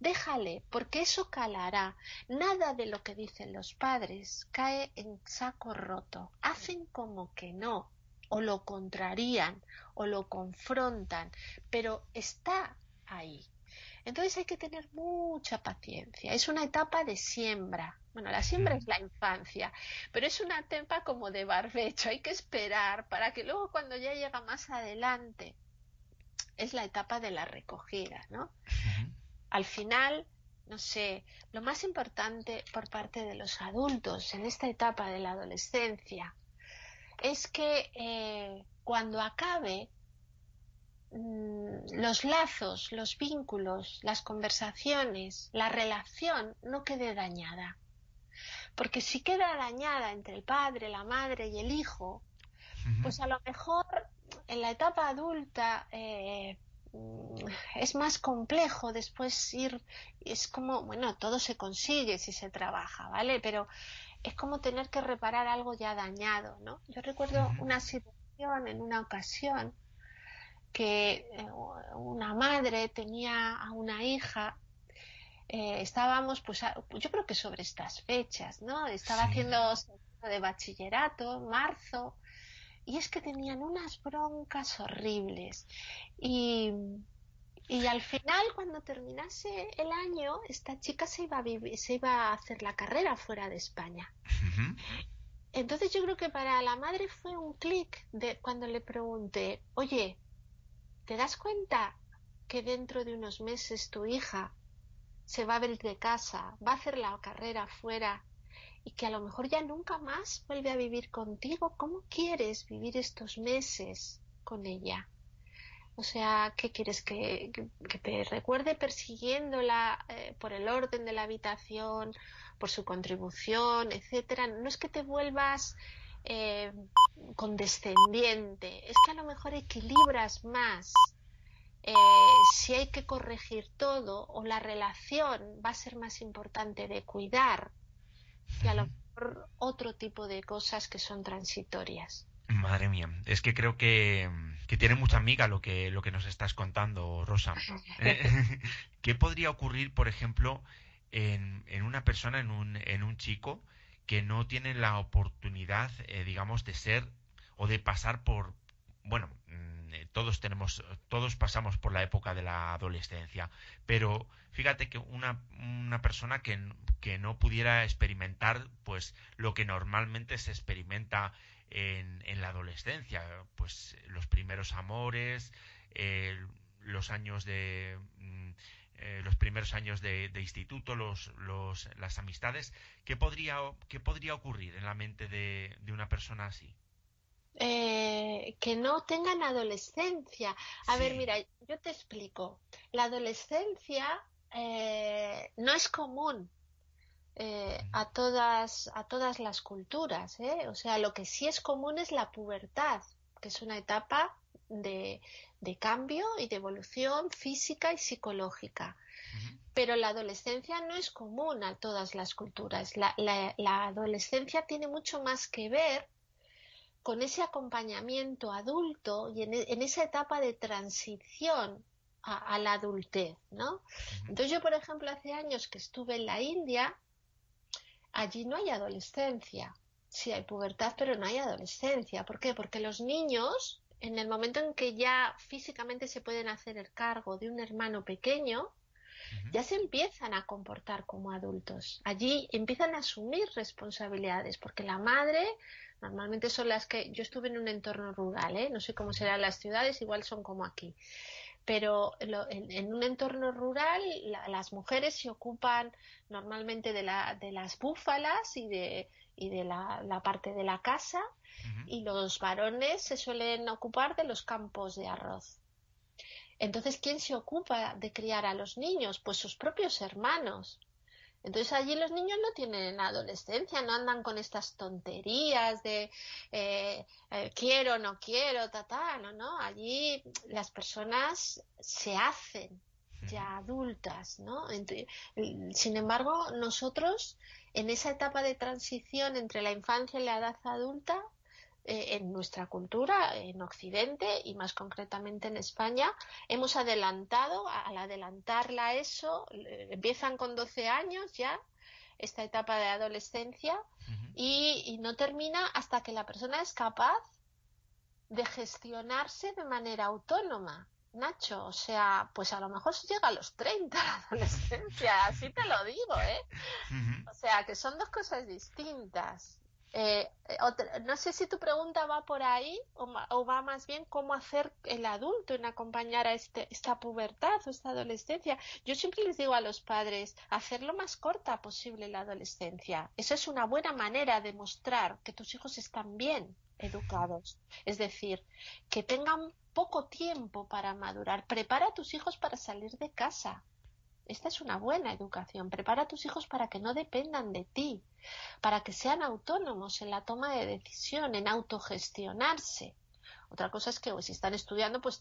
Déjale, porque eso calará. Nada de lo que dicen los padres cae en saco roto. Hacen como que no, o lo contrarían, o lo confrontan, pero está ahí. Entonces hay que tener mucha paciencia. Es una etapa de siembra. Bueno, la siembra es la infancia, pero es una etapa como de barbecho. Hay que esperar para que luego cuando ya llega más adelante es la etapa de la recogida, ¿no? Al final, no sé, lo más importante por parte de los adultos en esta etapa de la adolescencia es que eh, cuando acabe Mm, los lazos, los vínculos, las conversaciones, la relación no quede dañada. Porque si queda dañada entre el padre, la madre y el hijo, pues a lo mejor en la etapa adulta eh, mm, es más complejo después ir, es como, bueno, todo se consigue si se trabaja, ¿vale? Pero es como tener que reparar algo ya dañado, ¿no? Yo recuerdo una situación en una ocasión que eh, una madre tenía a una hija eh, estábamos pues yo creo que sobre estas fechas no estaba haciendo de bachillerato marzo y es que tenían unas broncas horribles. Y y al final cuando terminase el año esta chica se iba a vivir, se iba a hacer la carrera fuera de España. Entonces yo creo que para la madre fue un clic de cuando le pregunté oye ¿Te das cuenta que dentro de unos meses tu hija se va a abrir de casa, va a hacer la carrera fuera y que a lo mejor ya nunca más vuelve a vivir contigo, ¿cómo quieres vivir estos meses con ella? O sea, ¿qué quieres? ¿Que, que, te recuerde persiguiéndola eh, por el orden de la habitación, por su contribución, etcétera? No es que te vuelvas eh, condescendiente, es que a lo mejor equilibras más. Eh, si hay que corregir todo o la relación va a ser más importante de cuidar que a lo mejor otro tipo de cosas que son transitorias. Madre mía, es que creo que, tiene mucha amiga lo que, lo que nos estás contando, Rosa. Eh, ¿Qué podría ocurrir, por ejemplo, en, en una persona, en un, en un chico, que no tiene la oportunidad, eh, digamos, de ser o de pasar por, bueno, mm, eh, todos tenemos, todos pasamos por la época de la adolescencia, pero fíjate que una, una persona que, que no pudiera experimentar, pues, lo que normalmente se experimenta en, en la adolescencia, pues, los primeros amores, los años de mm, eh, los primeros años de, instituto, los, las amistades, ¿qué podría, ¿qué podría ocurrir en la mente de, una persona así? Eh, que no tengan adolescencia. A ver, mira, yo te explico. La adolescencia eh, no es común a todas a todas las culturas, o sea, lo que sí es común es la pubertad, que es una etapa de, de cambio y de evolución física y psicológica. Pero la adolescencia no es común a todas las culturas. La, adolescencia tiene mucho más que ver con ese acompañamiento adulto y en, e, esa etapa de transición a, la adultez, ¿no? Entonces yo, por ejemplo, hace años que estuve en la India, allí no hay adolescencia. Sí hay pubertad, pero no hay adolescencia. ¿Por qué? Porque los niños en el momento en que ya físicamente se pueden hacer el cargo de un hermano pequeño, ya se empiezan a comportar como adultos. Allí empiezan a asumir responsabilidades, porque la madre normalmente son las que yo estuve en un entorno rural, ¿eh? no sé cómo serán las ciudades, igual son como aquí. Pero en, un entorno rural las mujeres se ocupan normalmente de, la, de las búfalas y de, y de la parte de la casa y los varones se suelen ocupar de los campos de arroz. Entonces, ¿quién se ocupa de criar a los niños? Pues sus propios hermanos. Entonces allí los niños no tienen adolescencia, no andan con estas tonterías de eh, eh, quiero, no quiero, ta, ta, no, no. Allí las personas se hacen ya adultas, ¿no? sin embargo, nosotros en esa etapa de transición entre la infancia y la edad adulta eh, en nuestra cultura, en Occidente y más concretamente en España, hemos adelantado, al adelantarla eso, empiezan con 12 años ya esta etapa de adolescencia y, no termina hasta que la persona es capaz de gestionarse de manera autónoma. Nacho, o sea, pues a lo mejor llega a los 30 la adolescencia, así te lo digo, ¿eh? O sea, que son dos cosas distintas. Eh, no sé si tu pregunta va por ahí o, va más bien cómo hacer el adulto en acompañar a este, esta pubertad o esta adolescencia. Yo siempre les digo a los padres, hacerlo más corta posible la adolescencia. Eso es una buena manera de mostrar que tus hijos están bien educados. Es decir, que tengan poco tiempo para madurar. Prepara a tus hijos para salir de casa. Esta es una buena educación. Prepara a tus hijos para que no dependan de ti, para que sean autónomos en la toma de decisión, en autogestionarse. Otra cosa es que pues, si están estudiando, pues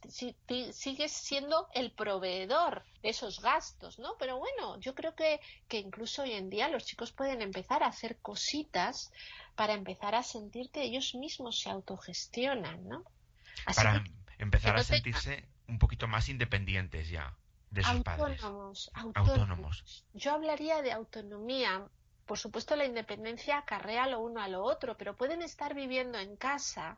sigues siendo el proveedor de esos gastos, ¿no? Pero bueno, yo creo que, que incluso hoy en día los chicos pueden empezar a hacer cositas para empezar a sentir que ellos mismos se autogestionan, ¿no? para empezar a sentirse un poquito más independientes ya de sus autónomos, Autónomos. Yo hablaría de autonomía. Por supuesto, la independencia acarrea lo uno a lo otro, pero pueden estar viviendo en casa,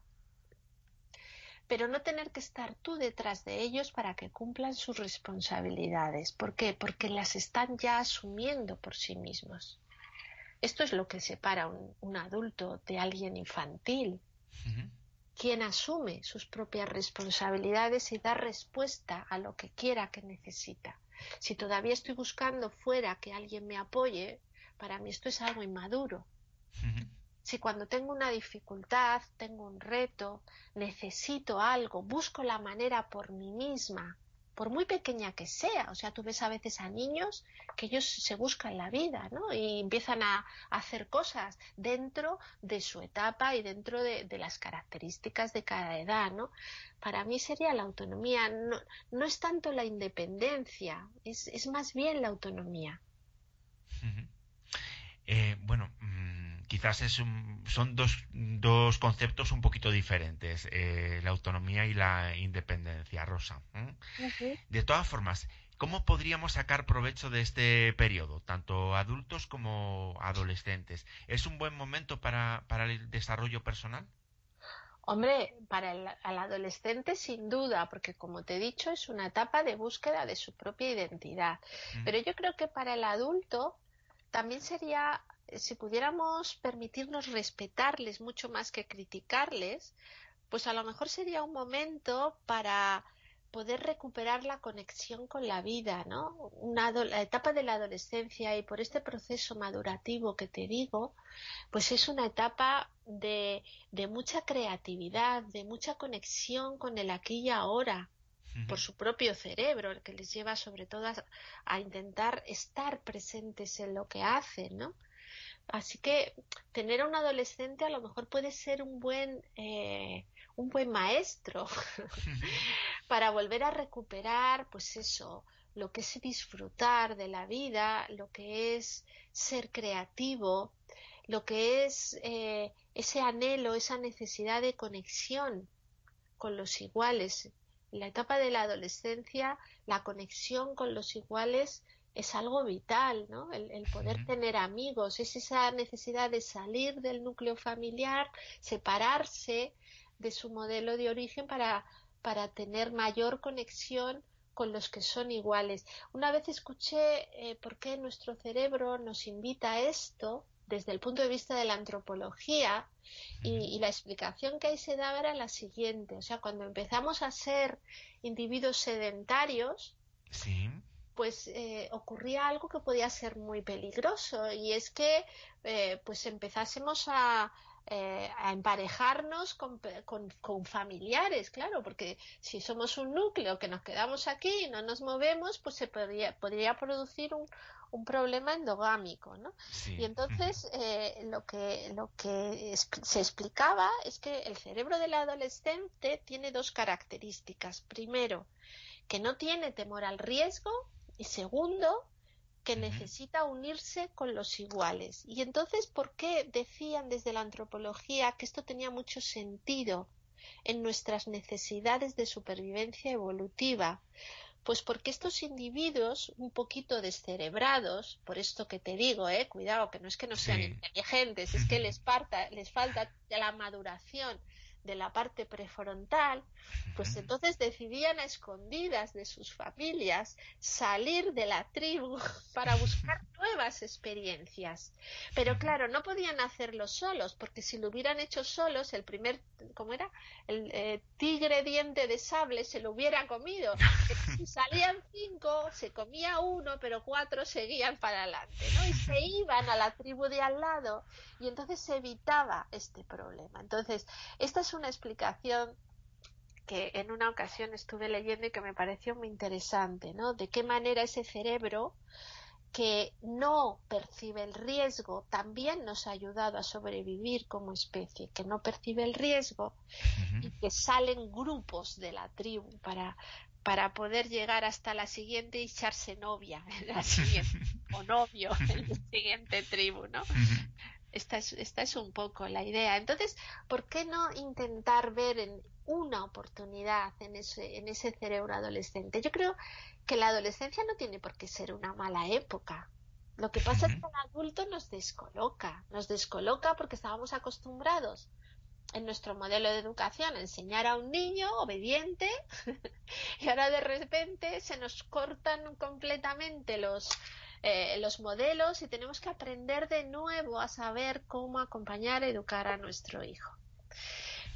pero no tener que estar tú detrás de ellos para que cumplan sus responsabilidades. ¿Por qué? Porque las están ya asumiendo por sí mismos. Esto es lo que separa un, un adulto de alguien infantil quien asume sus propias responsabilidades y da respuesta a lo que quiera que necesita. Si todavía estoy buscando fuera que alguien me apoye, para mí esto es algo inmaduro. Si cuando tengo una dificultad, tengo un reto, necesito algo, busco la manera por mí misma por muy pequeña que sea. O sea, tú ves a veces a niños que ellos se buscan la vida, ¿no? Y empiezan a, hacer cosas dentro de su etapa y dentro de, las características de cada edad, ¿no? Para mí sería la autonomía, no, es tanto la independencia, es, más bien la autonomía. Eh, bueno, quizás es son dos, dos, conceptos un poquito diferentes, eh, la autonomía y la independencia, Rosa. De todas formas, ¿cómo podríamos sacar provecho de este periodo, tanto adultos como adolescentes? ¿Es un buen momento para, para el desarrollo personal? Hombre, para el, adolescente sin duda, porque como te he dicho, es una etapa de búsqueda de su propia identidad. Pero yo creo que para el adulto también sería si pudiéramos permitirnos respetarles mucho más que criticarles, pues a lo mejor sería un momento para poder recuperar la conexión con la vida, ¿no? Una, la etapa de la adolescencia y por este proceso madurativo que te digo, pues es una etapa de, de mucha creatividad, de mucha conexión con el aquí y ahora, por su propio cerebro, el que les lleva sobre todo a, a, intentar estar presentes en lo que hacen, ¿no? Así que tener a un adolescente a lo mejor puede ser un buen, eh, un buen maestro para volver a recuperar, pues eso, lo que es disfrutar de la vida, lo que es ser creativo, lo que es eh, ese anhelo, esa necesidad de conexión con los iguales. En la etapa de la adolescencia, la conexión con los iguales es algo vital, ¿no? El, poder tener amigos, es esa necesidad de salir del núcleo familiar, separarse de su modelo de origen para, para tener mayor conexión con los que son iguales. Una vez escuché eh, por qué nuestro cerebro nos invita a esto desde el punto de vista de la antropología y, y, la explicación que ahí se daba era la siguiente. O sea, cuando empezamos a ser individuos sedentarios, sí pues eh, ocurría algo que podía ser muy peligroso y es que eh, pues empezásemos a, eh, a emparejarnos con, con, familiares, claro, porque si somos un núcleo que nos quedamos aquí y no nos movemos, pues se podría, podría producir un, un problema endogámico, ¿no? Y entonces lo que, lo que se explicaba es que el cerebro del adolescente tiene dos características. Primero, que no tiene temor al riesgo y segundo, que necesita unirse con los iguales. Y entonces, ¿por qué decían desde la antropología que esto tenía mucho sentido en nuestras necesidades de supervivencia evolutiva? Pues porque estos individuos un poquito descerebrados, por esto que te digo, eh, cuidado, que no es que no sean inteligentes, es que les, les falta la maduración de la parte prefrontal, pues entonces decidían a escondidas de sus familias salir de la tribu para buscar nuevas experiencias. Pero claro, no podían hacerlo solos, porque si lo hubieran hecho solos, el primer, ¿cómo era? El eh, tigre diente de sable se lo hubiera comido. Si salían cinco, se comía uno, pero cuatro seguían para adelante, ¿no? Y se iban a la tribu de al lado y entonces se evitaba este problema. Entonces, esta es una explicación que en una ocasión estuve leyendo y que me pareció muy interesante, ¿no? De qué manera ese cerebro que no percibe el riesgo también nos ha ayudado a sobrevivir como especie, que no percibe el riesgo y que salen grupos de la tribu para, para poder llegar hasta la siguiente y echarse novia en la siguiente, o novio en la siguiente tribu, ¿no? Esta es, esta es un poco la idea. Entonces, ¿por qué no intentar ver en una oportunidad en ese, en ese cerebro adolescente? Yo creo que la adolescencia no tiene por qué ser una mala época. Lo que pasa es que el adulto nos descoloca, nos descoloca porque estábamos acostumbrados en nuestro modelo de educación a enseñar a un niño obediente y ahora de repente se nos cortan completamente los, eh, los modelos y tenemos que aprender de nuevo a saber cómo acompañar, educar a nuestro hijo.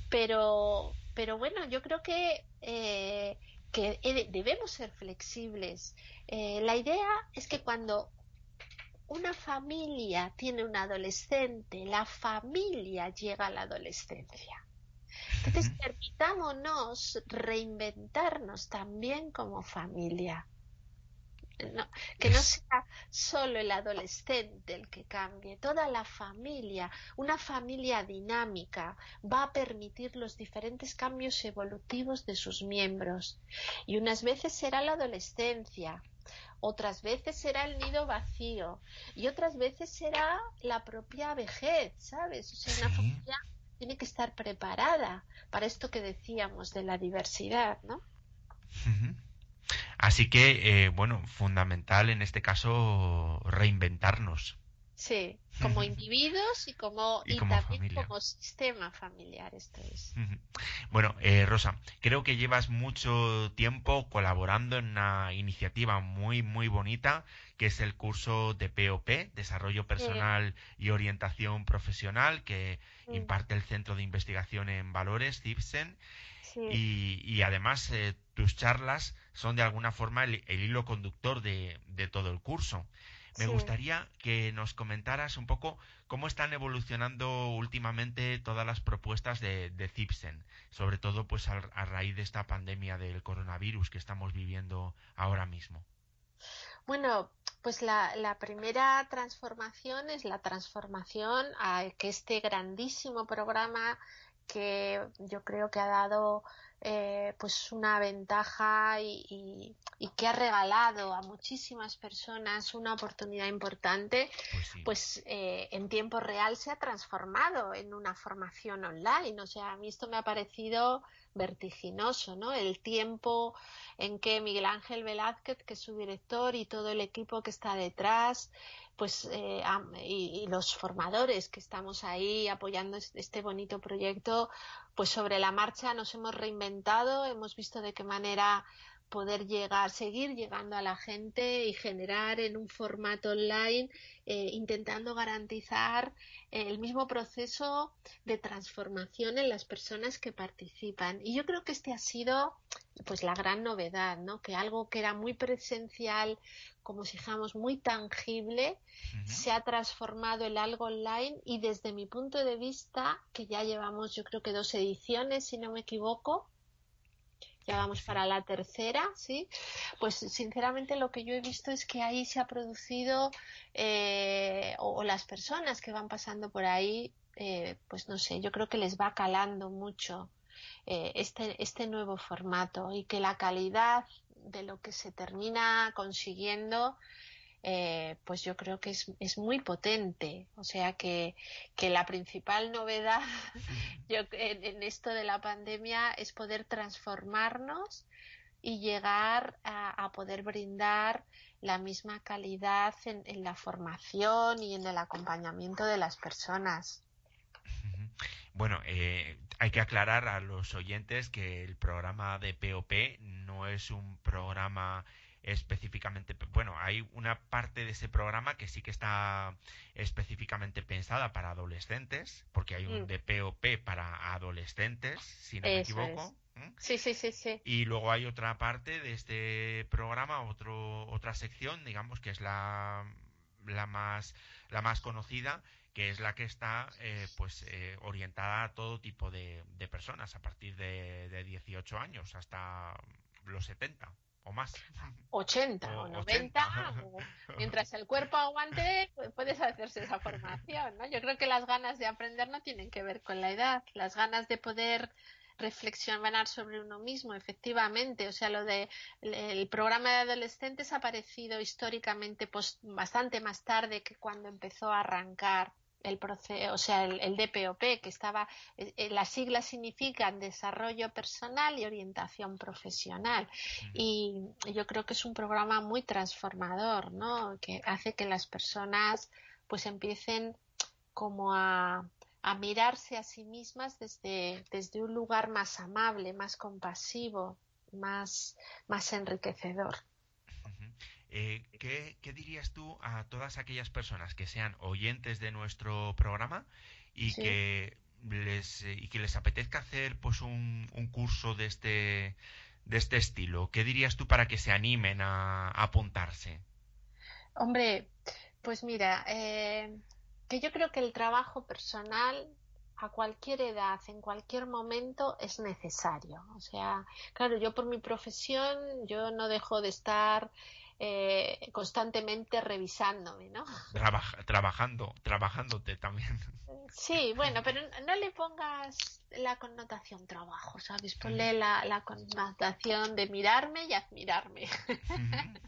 Pero, pero bueno, yo creo que, eh, que debemos ser flexibles. Eh, la idea es que cuando una familia tiene un adolescente, la familia llega a la adolescencia. Entonces, permitámonos reinventarnos también como familia que no sea solo el adolescente el que cambie, toda la familia, una familia dinámica va a permitir los diferentes cambios evolutivos de sus miembros. Y unas veces será la adolescencia, otras veces será el nido vacío y otras veces será la propia vejez, ¿sabes? O sea, una familia tiene que estar preparada para esto que decíamos de la diversidad, ¿no? Así que, eh, bueno, fundamental en este caso reinventarnos. Sí, como individuos y como, y, también como sistema familiar, esto es. Bueno, eh, Rosa, creo que llevas mucho tiempo colaborando en una iniciativa muy, muy bonita, que es el curso de POP, Desarrollo Personal y Orientación Profesional, que imparte el Centro de Investigación en Valores, CIPSEN. Y, además eh, tus charlas son de alguna forma el, hilo conductor de, todo el curso. Me gustaría que nos comentaras un poco cómo están evolucionando últimamente todas las propuestas de, de CIPSEN, sobre todo pues a, raíz de esta pandemia del coronavirus que estamos viviendo ahora mismo. Bueno, pues la, la, primera transformación es la transformación a que este grandísimo programa que yo creo que ha dado eh, pues una ventaja y, que ha regalado a muchísimas personas una oportunidad importante, pues, pues eh, en tiempo real se ha transformado en una formación online. O sea, a mí esto me ha parecido vertiginoso, ¿no? El tiempo en que Miguel Ángel Velázquez, que es su director, y todo el equipo que está detrás, pues eh, y, los formadores que estamos ahí apoyando este bonito proyecto, pues sobre la marcha nos hemos reinventado, hemos visto de qué manera poder llegar, seguir llegando a la gente y generar en un formato online, eh, intentando garantizar el mismo proceso de transformación en las personas que participan. Y yo creo que este ha sido pues la gran novedad, ¿no? Que algo que era muy presencial, como si dijéramos muy tangible, se ha transformado en algo online y desde mi punto de vista, que ya llevamos yo creo que dos ediciones, si no me equivoco, ya vamos para la tercera, ¿sí? Pues sinceramente lo que yo he visto es que ahí se ha producido, eh, o, las personas que van pasando por ahí, eh, pues no sé, yo creo que les va calando mucho eh, este, este nuevo formato y que la calidad de lo que se termina consiguiendo eh, pues yo creo que es, es, muy potente. O sea que, que la principal novedad yo, en, esto de la pandemia es poder transformarnos y llegar a, poder brindar la misma calidad en, en, la formación y en el acompañamiento de las personas. Bueno, eh, hay que aclarar a los oyentes que el programa de POP no es un programa específicamente, bueno, hay una parte de ese programa que sí que está específicamente pensada para adolescentes, porque hay un mm. DPOP para adolescentes, si no me equivoco. Sí, sí, sí, sí. Y luego hay otra parte de este programa, otro, otra sección, digamos, que es la, la, más, la más conocida, que es la que está eh, pues eh, orientada a todo tipo de, de personas, a partir de, de 18 años hasta los 70 o más. 80 o, 90, mientras el cuerpo aguante, puedes hacerse esa formación, ¿no? Yo creo que las ganas de aprender no tienen que ver con la edad, las ganas de poder reflexionar sobre uno mismo, efectivamente. O sea, lo de el programa de adolescentes ha aparecido históricamente pues, bastante más tarde que cuando empezó a arrancar el proceso, o sea, el, DPOP, que estaba, eh, eh, las siglas significan desarrollo personal y orientación profesional. Y yo creo que es un programa muy transformador, ¿no? Que hace que las personas pues empiecen como a, a mirarse a sí mismas desde, desde un lugar más amable, más compasivo, más, más enriquecedor. Eh, ¿qué, dirías tú a todas aquellas personas que sean oyentes de nuestro programa y que les eh, y que les apetezca hacer pues un, un curso de este de este estilo? ¿Qué dirías tú para que se animen a, a apuntarse? Hombre, pues mira, eh, que yo creo que el trabajo personal a cualquier edad, en cualquier momento, es necesario. O sea, claro, yo por mi profesión, yo no dejo de estar eh, constantemente revisándome, ¿no? trabajando, trabajándote también. Sí, bueno, pero no le pongas la connotación trabajo, ¿sabes? Ponle la, la connotación de mirarme y admirarme.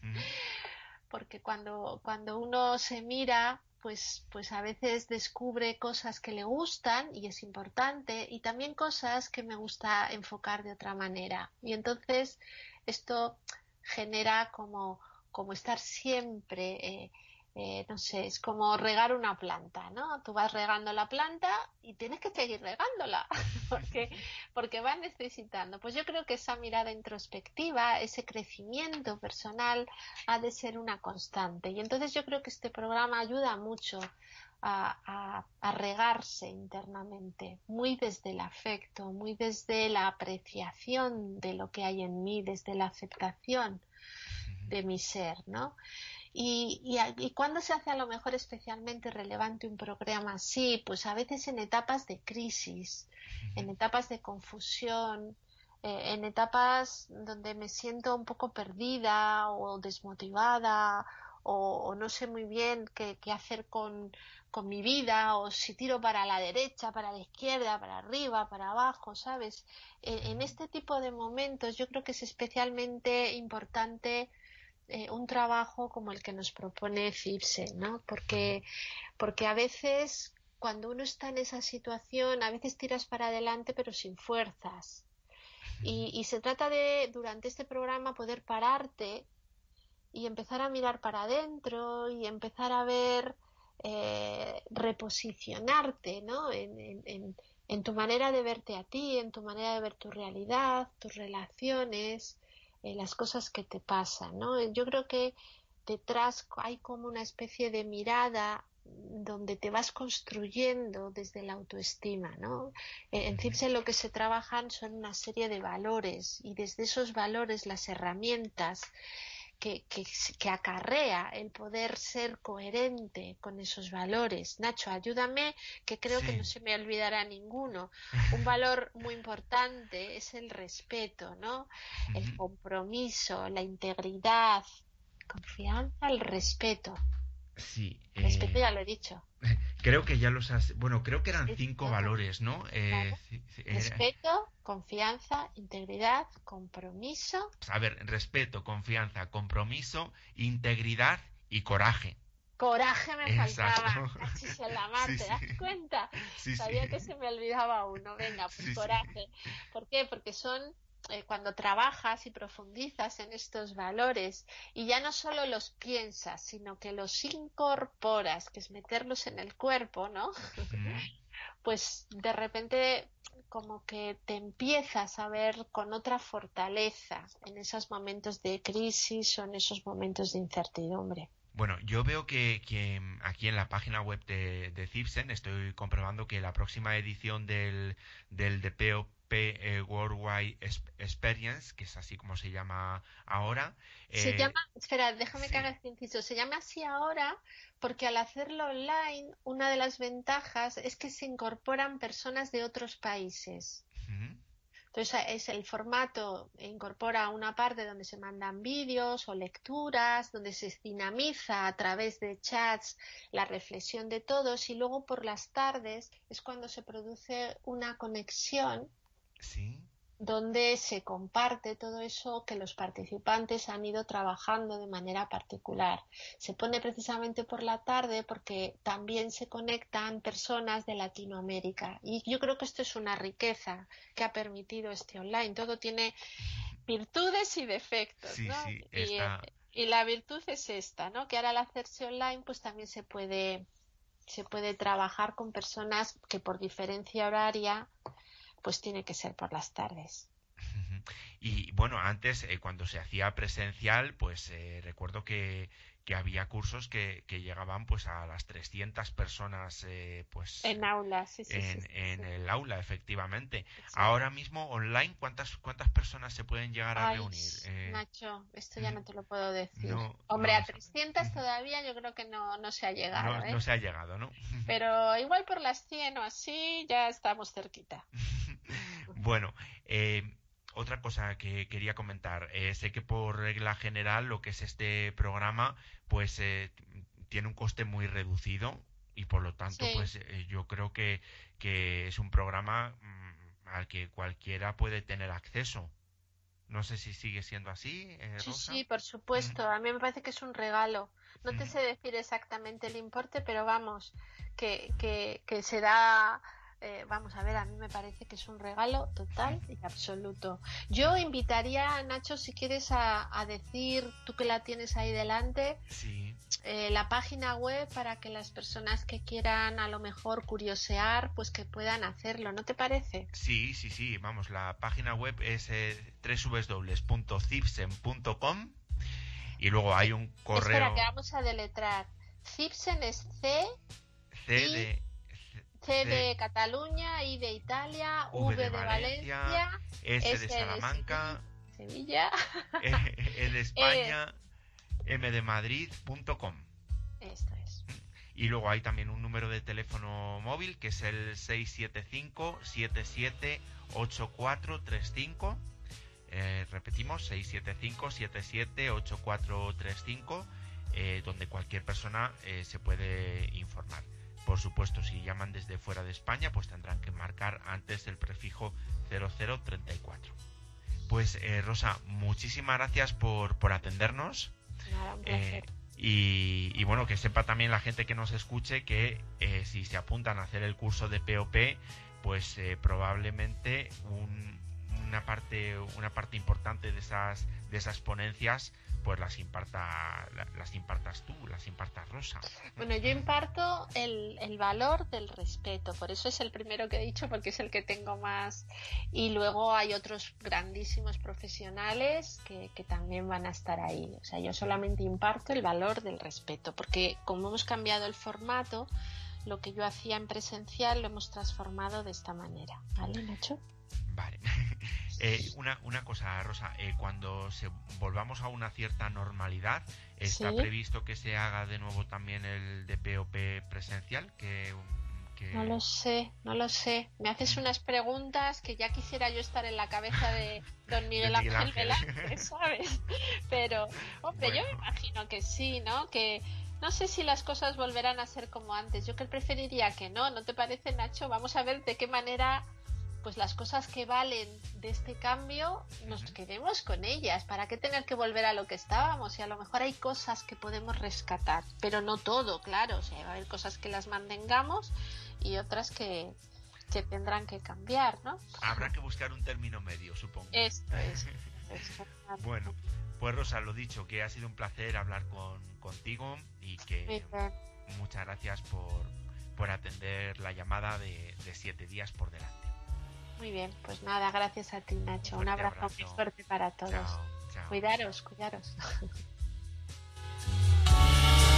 Porque cuando, cuando uno se mira, pues, pues a veces descubre cosas que le gustan y es importante y también cosas que me gusta enfocar de otra manera. Y entonces esto genera como, como estar siempre eh, eh, no sé, es como regar una planta, ¿no? Tú vas regando la planta y tienes que seguir regándola porque, porque va necesitando. Pues yo creo que esa mirada introspectiva, ese crecimiento personal ha de ser una constante. Y entonces yo creo que este programa ayuda mucho a, a, regarse internamente, muy desde el afecto, muy desde la apreciación de lo que hay en mí, desde la aceptación de mi ser, ¿no? Y, y, y cuando se hace a lo mejor especialmente relevante un programa así, pues a veces en etapas de crisis, en etapas de confusión, eh, en etapas donde me siento un poco perdida o desmotivada o, no sé muy bien qué, qué hacer con, con, mi vida o si tiro para la derecha, para la izquierda, para arriba, para abajo, ¿sabes? en este tipo de momentos yo creo que es especialmente importante eh, un trabajo como el que nos propone Cipse, ¿no? Porque, porque a veces cuando uno está en esa situación, a veces tiras para adelante pero sin fuerzas. Y, se trata de, durante este programa, poder pararte y empezar a mirar para adentro y empezar a ver, eh, reposicionarte, ¿no? En, en, tu manera de verte a ti, en tu manera de ver tu realidad, tus relaciones, eh, las cosas que te pasan, ¿no? Yo creo que detrás hay como una especie de mirada donde te vas construyendo desde la autoestima, ¿no? Eh, en CIPSE lo que se trabajan son una serie de valores y desde esos valores las herramientas que, que, acarrea el poder ser coherente con esos valores. Nacho, ayúdame, que creo que no se me olvidará ninguno. Un valor muy importante es el respeto, ¿no? El compromiso, la integridad, confianza, el respeto. Sí. Respeto ya lo he dicho. Creo que ya los has... Bueno, creo que eran cinco valores, ¿no? Eh, respeto, confianza, integridad, compromiso. A ver, respeto, confianza, compromiso, integridad y coraje. Coraje me faltaba. la ¿te das cuenta? Sabía que se me olvidaba uno. Venga, pues coraje. ¿Por qué? Porque son eh, cuando trabajas y profundizas en estos valores y ya no solo los piensas, sino que los incorporas, que es meterlos en el cuerpo, ¿no? pues de repente como que te empiezas a ver con otra fortaleza en esos momentos de crisis o en esos momentos de incertidumbre. Bueno, yo veo que, que, aquí en la página web de, de Cipsen estoy comprobando que la próxima edición del, del DPO eh, Worldwide Experience, que es así como se llama ahora. Se eh, llama, espera, déjame que haga este inciso, se llama así ahora porque al hacerlo online, una de las ventajas es que se incorporan personas de otros países. Entonces es el formato, incorpora una parte donde se mandan vídeos o lecturas, donde se dinamiza a través de chats la reflexión de todos y luego por las tardes es cuando se produce una conexión donde se comparte todo eso que los participantes han ido trabajando de manera particular. Se pone precisamente por la tarde porque también se conectan personas de Latinoamérica. Y yo creo que esto es una riqueza que ha permitido este online. Todo tiene virtudes y defectos. y, la virtud es esta, ¿no? que ahora al hacerse online pues también se puede, se puede trabajar con personas que por diferencia horaria pues tiene que ser por las tardes. Y bueno, antes, eh, cuando se hacía presencial, pues eh, recuerdo que, que había cursos que, que llegaban pues a las 300 personas eh, pues En aulas, sí, sí, en, sí, en sí. el aula, efectivamente. Ahora mismo online, ¿cuántas cuántas personas se pueden llegar a Ay, reunir? Eh, Nacho, esto ya mm, no te lo puedo decir. no, Hombre, no a lo sé. 300 todavía yo creo que no, no se ha llegado, no, ¿eh? no se ha llegado, ¿no? Pero igual por las 100 o así ya estamos cerquita. Bueno, eh, otra cosa que quería comentar. eh, sé que por regla general lo que es este programa, pues eh, tiene un coste muy reducido y por lo tanto, Sí. pues eh, yo creo que, que es un programa mm, al que cualquiera puede tener acceso. No sé si sigue siendo así, eh, Sí, Rosa. sí, por supuesto. A mí me parece que es un regalo. No te sé decir exactamente el importe, pero vamos, que, que, que se da, eh, vamos a ver, a mí me parece que es un regalo total y absoluto. Yo invitaría, Nacho, si quieres a, a decir, tú que la tienes ahí delante, Sí, eh, la página web para que las personas que quieran a lo mejor curiosear, pues que puedan hacerlo, ¿no te parece? sí, sí, sí. Vamos, la página web es eh, www.cipsen.com y luego hay un correo Espera, que vamos a deletrar. Cipsen es C, C de C de Cataluña, I de Italia, V de de Valencia, Valencia, S S de de Salamanca, Sevilla. E, E de España, M de Madrid.com. Esto es. Y luego hay también un número de teléfono móvil que es el 675-778435. Eh, repetimos, 675-778435, eh, donde cualquier persona eh, se puede informar. Por supuesto, si llaman desde fuera de España, pues tendrán que marcar antes el prefijo 0034. Pues eh, Rosa, muchísimas gracias por, por atendernos. Nada, un Eh, y, y bueno, que sepa también la gente que nos escuche que eh, si se apuntan a hacer el curso de POP, pues probablemente un- una parte una parte importante de esas de esas ponencias pues las imparta la- las impartas tú, las impartas Rosa. Bueno, yo imparto el, el valor del respeto, por eso es el primero que he dicho, porque es el que tengo más. Y luego hay otros grandísimos profesionales que, que también van a estar ahí. O sea, yo solamente imparto el valor del respeto, porque como hemos cambiado el formato, lo que yo hacía en presencial lo hemos transformado de esta manera. ¿Vale, Nacho? Vale. Eh, una, una cosa, Rosa, eh, cuando se volvamos a una cierta normalidad, ¿está Sí. previsto que se haga de nuevo también el de POP presencial? Que, que- No lo sé, no lo sé. Me haces unas preguntas que ya quisiera yo estar en la cabeza de don Miguel, Miguel Ángel. Velázquez, ¿sabes? Pero, hombre, yo me imagino que sí, ¿no? Que no sé si las cosas volverán a ser como antes. Yo que preferiría que no, ¿no te parece, Nacho? Vamos a ver de qué manera pues las cosas que valen de este cambio nos quedemos con ellas. ¿Para qué tener que volver a lo que estábamos? Y a lo mejor hay cosas que podemos rescatar, pero no todo, claro. O sea, va a haber cosas que las mantengamos y otras que, que tendrán que cambiar, ¿no? Habrá que buscar un término medio, supongo. Esto es. esto es. Bueno, pues Rosa, lo dicho, que ha sido un placer hablar con, contigo y que muchas gracias por, por atender la llamada de, de siete días por delante. Muy bien, pues nada, gracias a ti, Nacho. Un abrazo abrazo. muy fuerte para todos. Chao, chao. Cuidaros, cuidaros.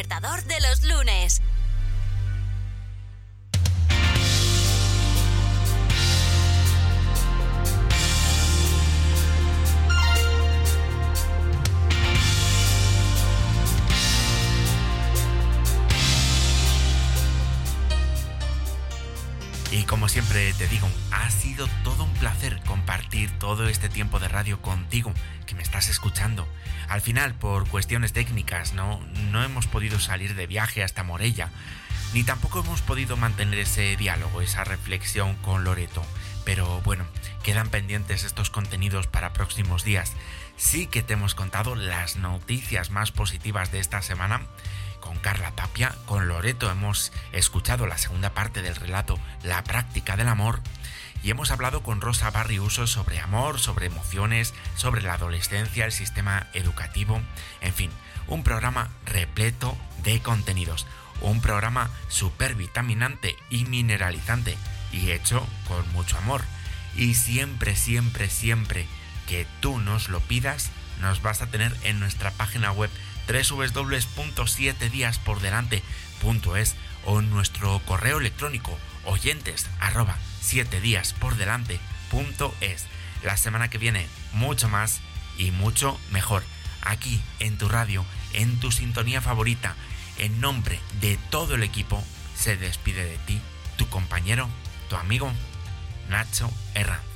despertador de los lunes. Y como siempre te digo, ha sido todo un placer compartir todo este tiempo de radio contigo, Al final, por cuestiones técnicas, no, hemos podido salir de viaje hasta Morella, ni tampoco hemos podido mantener ese diálogo, esa reflexión con Loreto. Pero bueno, quedan pendientes estos contenidos para próximos días. Sí que te hemos contado las noticias más positivas de esta semana. Con Carla Tapia, con Loreto hemos escuchado la segunda parte del relato La práctica del amor y hemos hablado con Rosa Barriuso sobre amor, sobre emociones, sobre la adolescencia, el sistema educativo, en fin, un programa repleto de contenidos, un programa súper vitaminante y mineralizante y hecho con mucho amor. Y siempre, siempre, siempre que tú nos lo pidas, nos vas a tener en nuestra página web www.7diaspordelante.es o en nuestro correo electrónico oyentes arroba 7 días por delante es. La semana que viene mucho más y mucho mejor. Aquí en tu radio, en tu sintonía favorita, en nombre de todo el equipo, se despide de ti tu compañero, tu amigo Nacho Herranz.